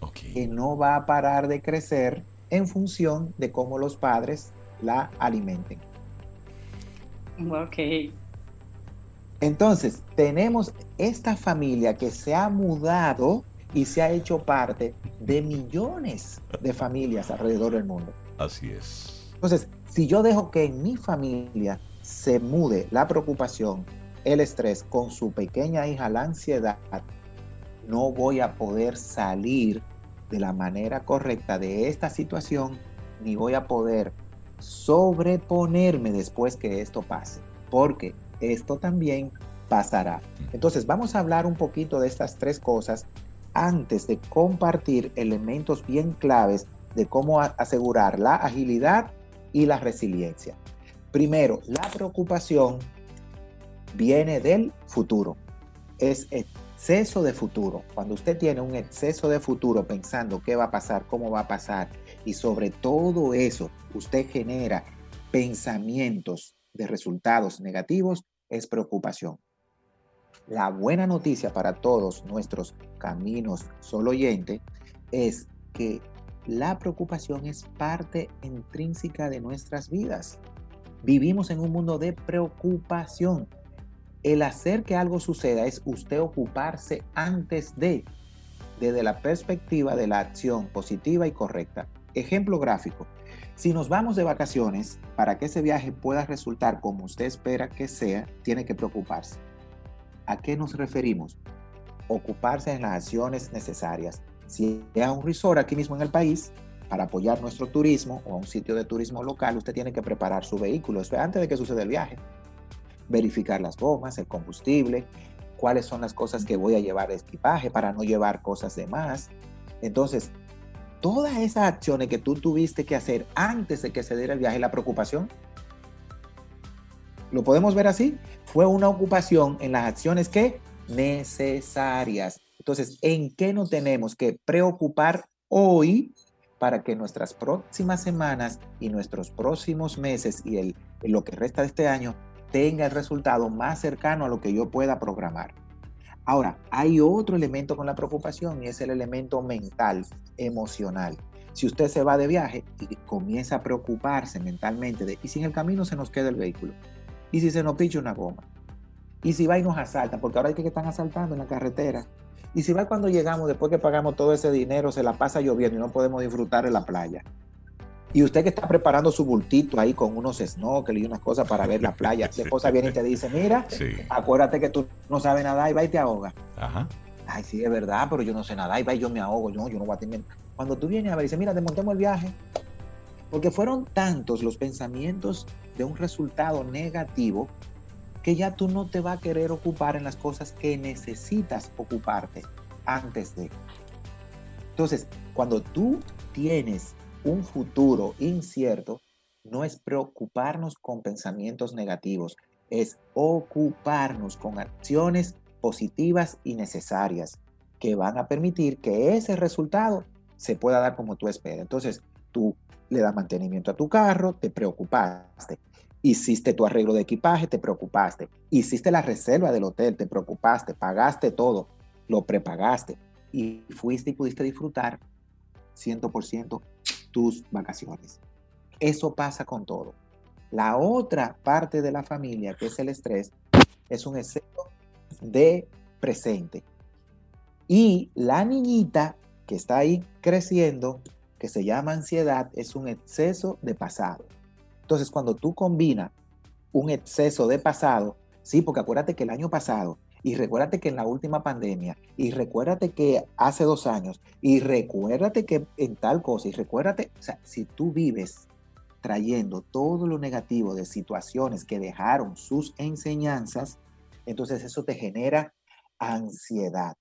Speaker 3: Ok.
Speaker 7: Que no va a parar de crecer en función de cómo los padres la alimenten.
Speaker 2: Ok.
Speaker 7: Entonces, tenemos esta familia que se ha mudado y se ha hecho parte de millones de familias alrededor del mundo.
Speaker 3: Así es.
Speaker 7: Entonces, si yo dejo que en mi familia se mude la preocupación, el estrés con su pequeña hija, la ansiedad, no voy a poder salir de la manera correcta de esta situación, ni voy a poder sobreponerme después que esto pase, porque esto también pasará. Entonces vamos a hablar un poquito de estas tres cosas antes de compartir elementos bien claves de cómo asegurar la agilidad y la resiliencia. Primero, la preocupación viene del futuro. Es exceso de futuro. Cuando usted tiene un exceso de futuro pensando qué va a pasar, cómo va a pasar, y sobre todo eso, usted genera pensamientos de resultados negativos, es preocupación. La buena noticia para todos nuestros caminos solo oyente es que la preocupación es parte intrínseca de nuestras vidas. Vivimos en un mundo de preocupación. El hacer que algo suceda es usted ocuparse antes de, desde la perspectiva de la acción positiva y correcta. Ejemplo gráfico. Si nos vamos de vacaciones, para que ese viaje pueda resultar como usted espera que sea, tiene que preocuparse ¿A qué nos referimos? Ocuparse en las acciones necesarias. Si es un resort aquí mismo en el país, para apoyar nuestro turismo o a un sitio de turismo local, usted tiene que preparar su vehículo antes de que suceda el viaje. Verificar las gomas, el combustible, cuáles son las cosas que voy a llevar de equipaje para no llevar cosas de más. Entonces, todas esas acciones que tú tuviste que hacer antes de que se diera el viaje, la preocupación, ¿lo podemos ver así? fue una ocupación en las acciones que necesarias. Entonces, ¿en qué nos tenemos que preocupar hoy para que nuestras próximas semanas y nuestros próximos meses y el, lo que resta de este año tenga el resultado más cercano a lo que yo pueda programar? Ahora, hay otro elemento con la preocupación y es el elemento mental, emocional. Si usted se va de viaje y comienza a preocuparse mentalmente de, ¿y si en el camino se nos queda el vehículo? ¿Y si se nos picha una goma? ¿Y si va y nos asaltan? Porque ahora hay que están asaltando en la carretera. ¿Y si va cuando llegamos, después que pagamos todo ese dinero, se la pasa lloviendo y no podemos disfrutar de la playa? Y usted que está preparando su bultito ahí con unos snorkel y unas cosas para ver la playa, su esposa viene y te dice, mira, acuérdate que tú no sabes nadar y va y te ahoga.
Speaker 3: Ajá.
Speaker 7: Ay, sí, es verdad, pero yo no sé nadar y va y yo me ahogo. No, yo no voy a tener... Cuando tú vienes a ver, dice, mira, desmontemos el viaje. Porque fueron tantos los pensamientos de un resultado negativo que ya tú no te vas a querer ocupar en las cosas que necesitas ocuparte antes de. Entonces, cuando tú tienes un futuro incierto, no es preocuparnos con pensamientos negativos, es ocuparnos con acciones positivas y necesarias que van a permitir que ese resultado se pueda dar como tú esperas. Entonces, tú le das mantenimiento a tu carro, te preocupaste. Hiciste tu arreglo de equipaje, te preocupaste. Hiciste la reserva del hotel, te preocupaste, pagaste todo, lo prepagaste y fuiste y pudiste disfrutar 100% tus vacaciones. Eso pasa con todo. La otra parte de la familia, que es el estrés, es un exceso de presente. Y la niñita que está ahí creciendo que se llama ansiedad es un exceso de pasado. Entonces, cuando tú combinas un exceso de pasado, sí, porque acuérdate que el año pasado, y recuérdate que en la última pandemia, y recuérdate que hace dos años, y recuérdate que en tal cosa, y recuérdate, o sea, si tú vives trayendo todo lo negativo de situaciones que dejaron sus enseñanzas, entonces eso te genera ansiedad.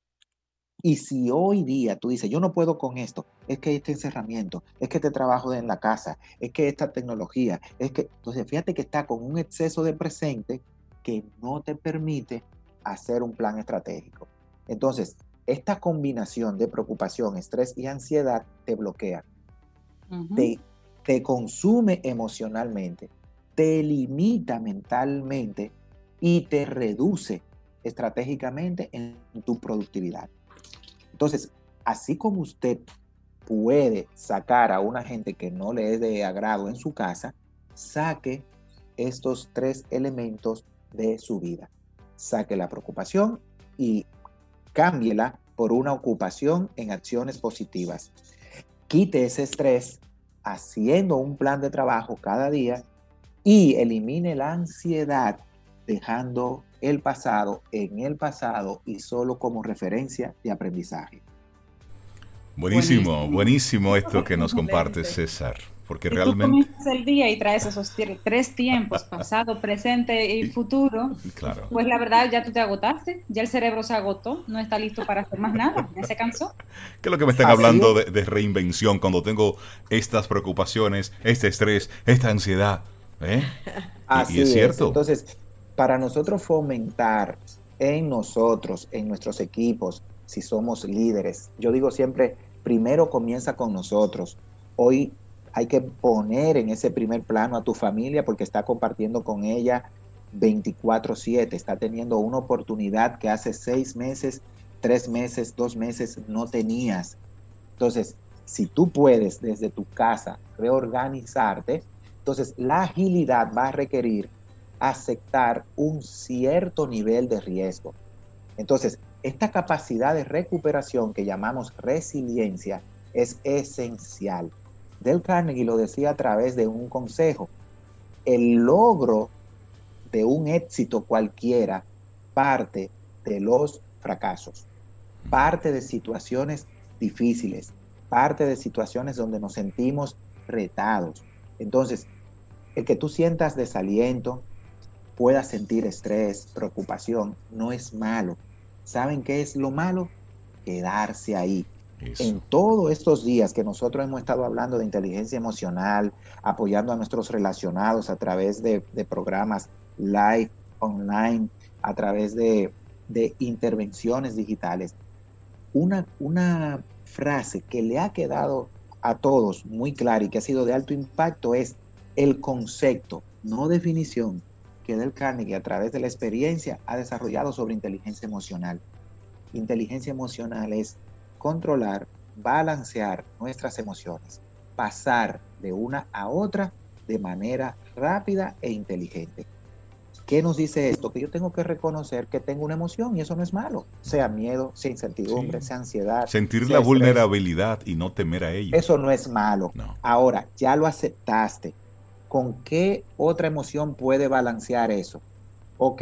Speaker 7: Y si hoy día tú dices, yo no puedo con esto, es que este encerramiento, es que este trabajo en la casa, es que esta tecnología, es que, entonces fíjate que está con un exceso de presente que no te permite hacer un plan estratégico. Entonces, esta combinación de preocupación, estrés y ansiedad te bloquea, te, te consume emocionalmente, te limita mentalmente y te reduce estratégicamente en tu productividad. Entonces, así como usted puede sacar a una gente que no le es de agrado en su casa, saque estos tres elementos de su vida. Saque la preocupación y cámbiela por una ocupación en acciones positivas. Quite ese estrés haciendo un plan de trabajo cada día y elimine la ansiedad dejando el pasado en el pasado y solo como referencia de aprendizaje.
Speaker 3: Buenísimo, buenísimo, esto que nos comparte César, porque realmente...
Speaker 2: Tú el día y traes esos tres tiempos, pasado, presente y futuro, claro. pues la verdad ya tú te agotaste, ya el cerebro se agotó, no está listo para hacer más nada, ya se cansó.
Speaker 3: ¿Qué es lo que me están hablando de, reinvención cuando tengo estas preocupaciones, este estrés, esta ansiedad? ¿eh?
Speaker 7: Así es cierto. Entonces, para nosotros fomentar en nosotros, en nuestros equipos, si somos líderes, yo digo siempre, primero comienza con nosotros. Hoy hay que poner en ese primer plano a tu familia porque está compartiendo con ella 24/7, está teniendo una oportunidad que hace seis meses, tres meses, dos meses no tenías. Entonces, si tú puedes desde tu casa reorganizarte, entonces la agilidad va a requerir aceptar un cierto nivel de riesgo. Entonces, esta capacidad de recuperación que llamamos resiliencia es esencial. Del Carnegie lo decía a través de un consejo. El logro de un éxito cualquiera parte de los fracasos, parte de situaciones difíciles, parte de situaciones donde nos sentimos retados. Entonces, el que tú sientas desaliento, pueda sentir estrés, preocupación, no es malo. ¿Saben qué es lo malo? Quedarse ahí. En todos estos días que nosotros hemos estado hablando de inteligencia emocional, apoyando a nuestros relacionados a través de, programas live, online, a través de, de intervenciones digitales, una, una frase que le ha quedado a todos muy clara y que ha sido de alto impacto es el concepto, no definición, que Del Carnegie a través de la experiencia ha desarrollado sobre inteligencia emocional. Inteligencia emocional es controlar, balancear nuestras emociones, pasar de una a otra de manera rápida e inteligente. ¿Qué nos dice esto? Que yo tengo que reconocer que tengo una emoción y eso no es malo. Sea miedo, sea incertidumbre, sea ansiedad.
Speaker 3: Sentir la vulnerabilidad y no temer a ello.
Speaker 7: Eso no es malo. Ahora, ya lo aceptaste, ¿con qué otra emoción puede balancear eso? Ok,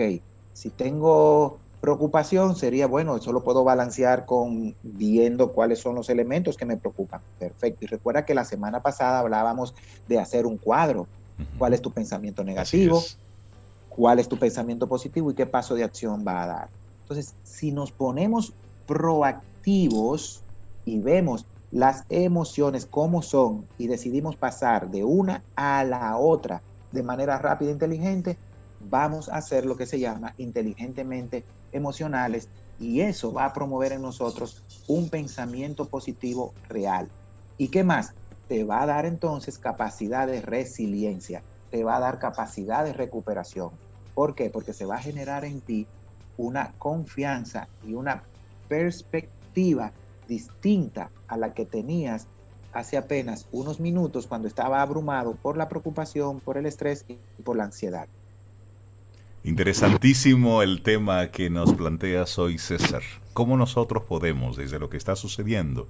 Speaker 7: si tengo preocupación, sería, bueno, eso lo puedo balancear con viendo cuáles son los elementos que me preocupan. Perfecto. Y recuerda que la semana pasada hablábamos de hacer un cuadro. ¿Cuál es tu pensamiento negativo? ¿Cuál es tu pensamiento positivo? ¿Y qué paso de acción va a dar? Entonces, si nos ponemos proactivos y vemos las emociones como son y decidimos pasar de una a la otra de manera rápida e inteligente, vamos a hacer lo que se llama inteligentemente emocionales y eso va a promover en nosotros un pensamiento positivo real. ¿Y qué más? Te va a dar entonces capacidad de resiliencia, te va a dar capacidad de recuperación. ¿Por qué? Porque se va a generar en ti una confianza y una perspectiva distinta a la que tenías hace apenas unos minutos cuando estaba abrumado por la preocupación, por el estrés y por la ansiedad.
Speaker 3: Interesantísimo el tema que nos planteas hoy, César. ¿Cómo nosotros podemos, desde lo que está sucediendo,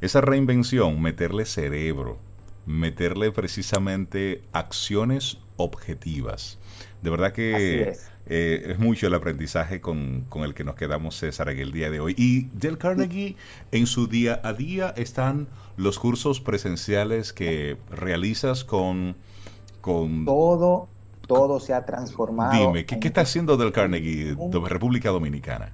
Speaker 3: esa reinvención, meterle cerebro, meterle precisamente acciones objetivas. De verdad que eh, es. mucho el aprendizaje con, el que nos quedamos, César, en el día de hoy. Y Del Carnegie, en su día a día están los cursos presenciales que realizas con... con
Speaker 7: todo, todo se ha transformado.
Speaker 3: Dime, ¿qué, ¿qué está haciendo Del Carnegie de República Dominicana?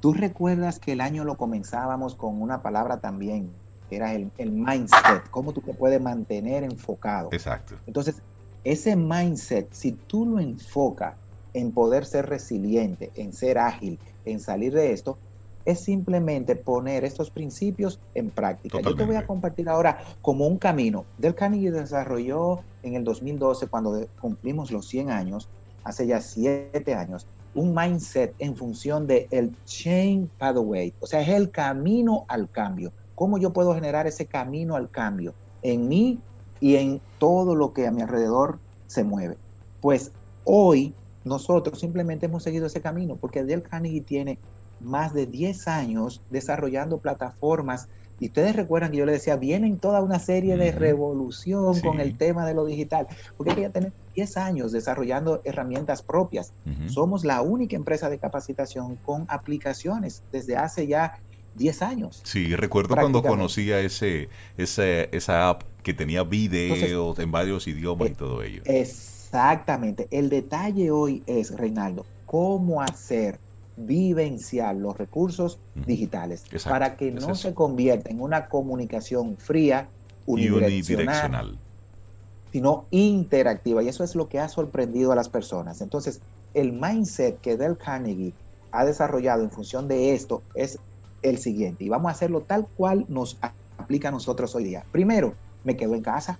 Speaker 7: Tú recuerdas que el año lo comenzábamos con una palabra también, que era el, el mindset, cómo tú te puedes mantener enfocado.
Speaker 3: Exacto.
Speaker 7: Entonces, ese mindset, si tú lo enfocas en poder ser resiliente, en ser ágil, en salir de esto, es simplemente poner estos principios en práctica. Yo te voy a compartir ahora como un camino. Del Carnegie desarrolló en el 2012, cuando cumplimos los 100 años, hace ya 7 años, un mindset en función de el change pathway, o sea, es el camino al cambio. ¿Cómo yo puedo generar ese camino al cambio en mí y en todo lo que a mi alrededor se mueve. Pues hoy nosotros simplemente hemos seguido ese camino porque Dale Carnegie tiene más de 10 años desarrollando plataformas y ustedes recuerdan que yo les decía, vienen toda una serie de revolución con el tema de lo digital, porque ya tenemos 10 años desarrollando herramientas propias. Somos la única empresa de capacitación con aplicaciones desde hace ya 10 años.
Speaker 3: Sí, recuerdo cuando conocía ese, ese, esa app que tenía videos en varios idiomas y todo ello.
Speaker 7: Exactamente. El detalle hoy es, Reinaldo, cómo hacer vivenciar los recursos digitales para que no se convierta en una comunicación fría, unidireccional, sino interactiva. Y eso es lo que ha sorprendido a las personas. Entonces, el mindset que Del Carnegie ha desarrollado en función de esto es el siguiente, y vamos a hacerlo tal cual nos aplica a nosotros hoy día. Primero, me quedo en casa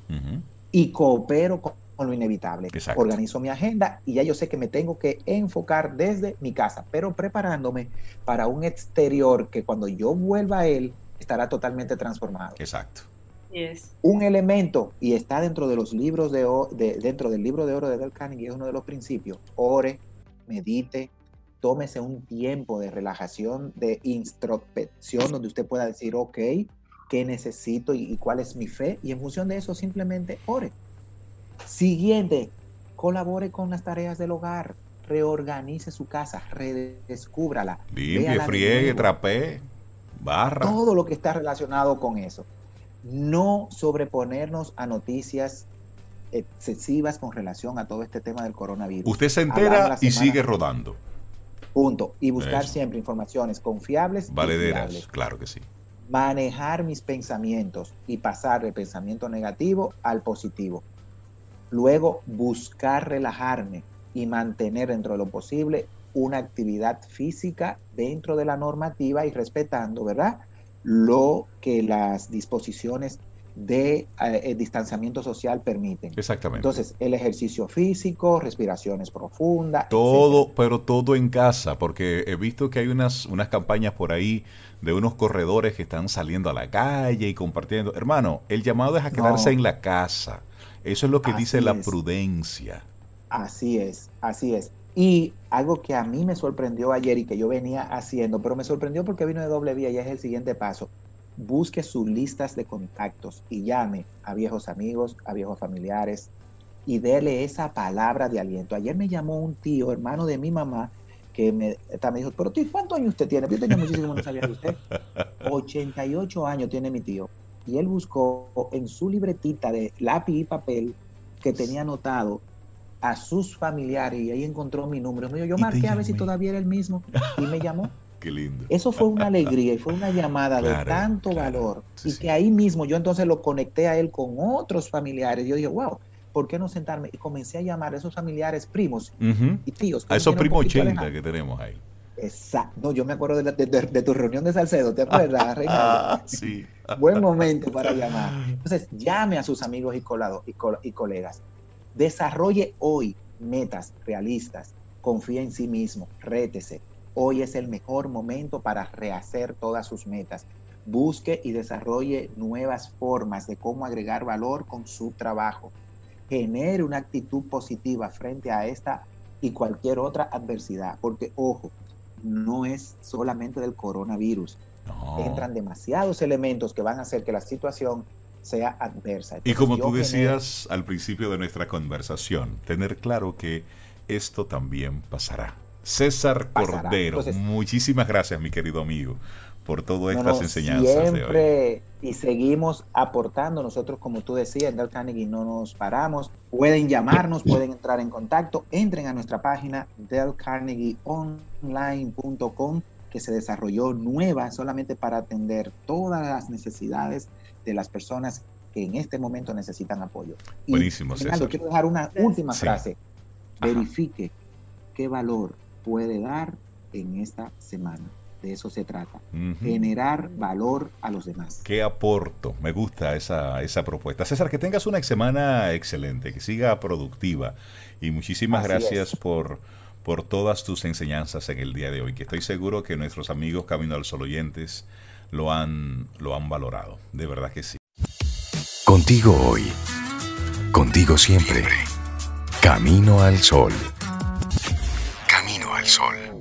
Speaker 7: y coopero con, lo inevitable. Organizo mi agenda y ya yo sé que me tengo que enfocar desde mi casa, pero preparándome para un exterior que cuando yo vuelva a él estará totalmente transformado.
Speaker 3: Exacto.
Speaker 7: Un elemento, y está dentro de los libros de, de, dentro del libro de oro de Del Carnegie, es uno de los principios. Ore, medite, tómese un tiempo de relajación, de introspección, donde usted pueda decir, ok, ¿qué necesito y, cuál es mi fe? Y en función de eso, simplemente ore. Siguiente, colabore con las tareas del hogar, reorganice su casa, redescúbrala.
Speaker 3: Limpie, friegue, trapee, barra.
Speaker 7: Todo lo que está relacionado con eso. No sobreponernos a noticias excesivas con relación a todo este tema del coronavirus.
Speaker 3: Usted se entera y sigue rodando.
Speaker 7: Punto. Y buscar siempre informaciones confiables.
Speaker 3: Valederas, claro que sí.
Speaker 7: Manejar mis pensamientos y pasar del pensamiento negativo al positivo. Luego, buscar relajarme y mantener dentro de lo posible una actividad física dentro de la normativa y respetando, ¿verdad? Lo que las disposiciones de eh, distanciamiento social permiten.
Speaker 3: Exactamente.
Speaker 7: Entonces, el ejercicio físico, respiraciones profundas.
Speaker 3: Todo, pero todo en casa, porque he visto que hay unas, unas campañas por ahí de unos corredores que están saliendo a la calle y compartiendo. Hermano, el llamado es a quedarse en la casa. Eso es lo que dice la prudencia.
Speaker 7: Así es, así es. Y algo que a mí me sorprendió ayer y que yo venía haciendo, pero me sorprendió porque vino de doble vía y es el siguiente paso busque sus listas de contactos y llame a viejos amigos, a viejos familiares y déle esa palabra de aliento. Ayer me llamó un tío, hermano de mi mamá, que me, dijo, pero tío, ¿cuántos años usted tiene? Yo tenía muchísimo, no sabía de usted. 88 años tiene mi tío. Y él buscó en su libretita de lápiz y papel que tenía anotado a sus familiares y ahí encontró mi número. Me dijo, yo marqué a ver si todavía era el mismo y me llamó.
Speaker 3: lindo.
Speaker 7: Eso fue una alegría y fue una llamada de tanto valor. y que ahí mismo yo entonces lo conecté a él con otros familiares. Yo dije, wow, ¿por qué no sentarme? Y comencé a llamar a esos familiares primos y tíos.
Speaker 3: A esos primos 80 que tenemos ahí.
Speaker 7: Exacto. No, yo me acuerdo de, tu reunión de Salcedo, ¿te acuerdas,
Speaker 3: Ah, sí.
Speaker 7: Buen momento para llamar. Entonces, llame a sus amigos y, colado, y, y colegas. Desarrolle hoy metas realistas. Confía en sí mismo. Rétese Hoy es el mejor momento para rehacer todas sus metas. Busque y desarrolle nuevas formas de cómo agregar valor con su trabajo. Genere una actitud positiva frente a esta y cualquier otra adversidad. Porque, ojo, no es solamente del coronavirus. Entran demasiados elementos que van a hacer que la situación sea adversa.
Speaker 3: y como tú decías al principio de nuestra conversación, tener claro que esto también pasará. César Cordero, muchísimas gracias mi querido amigo por todas estas enseñanzas
Speaker 7: siempre, Y seguimos aportando. Nosotros, como tú decías, en Del Carnegie no nos paramos. Pueden llamarnos, pueden entrar en contacto. Entren a nuestra página delcarnegieonline.com que se desarrolló nueva solamente para atender todas las necesidades de las personas que en este momento necesitan apoyo.
Speaker 3: Buenísimo,
Speaker 7: César. quiero dejar una última frase. Verifique qué valor puede dar en esta semana de eso se trata, generar valor a los demás.
Speaker 3: ¿Qué aporto? Me gusta esa, esa propuesta. César, que tengas una semana excelente, que siga productiva y muchísimas gracias por, por todas tus enseñanzas en el día de hoy, que estoy seguro que nuestros amigos Camino al Sol oyentes lo han, lo han valorado, de verdad que sí.
Speaker 1: Contigo hoy, contigo siempre, Camino al Sol. Camino al Sol.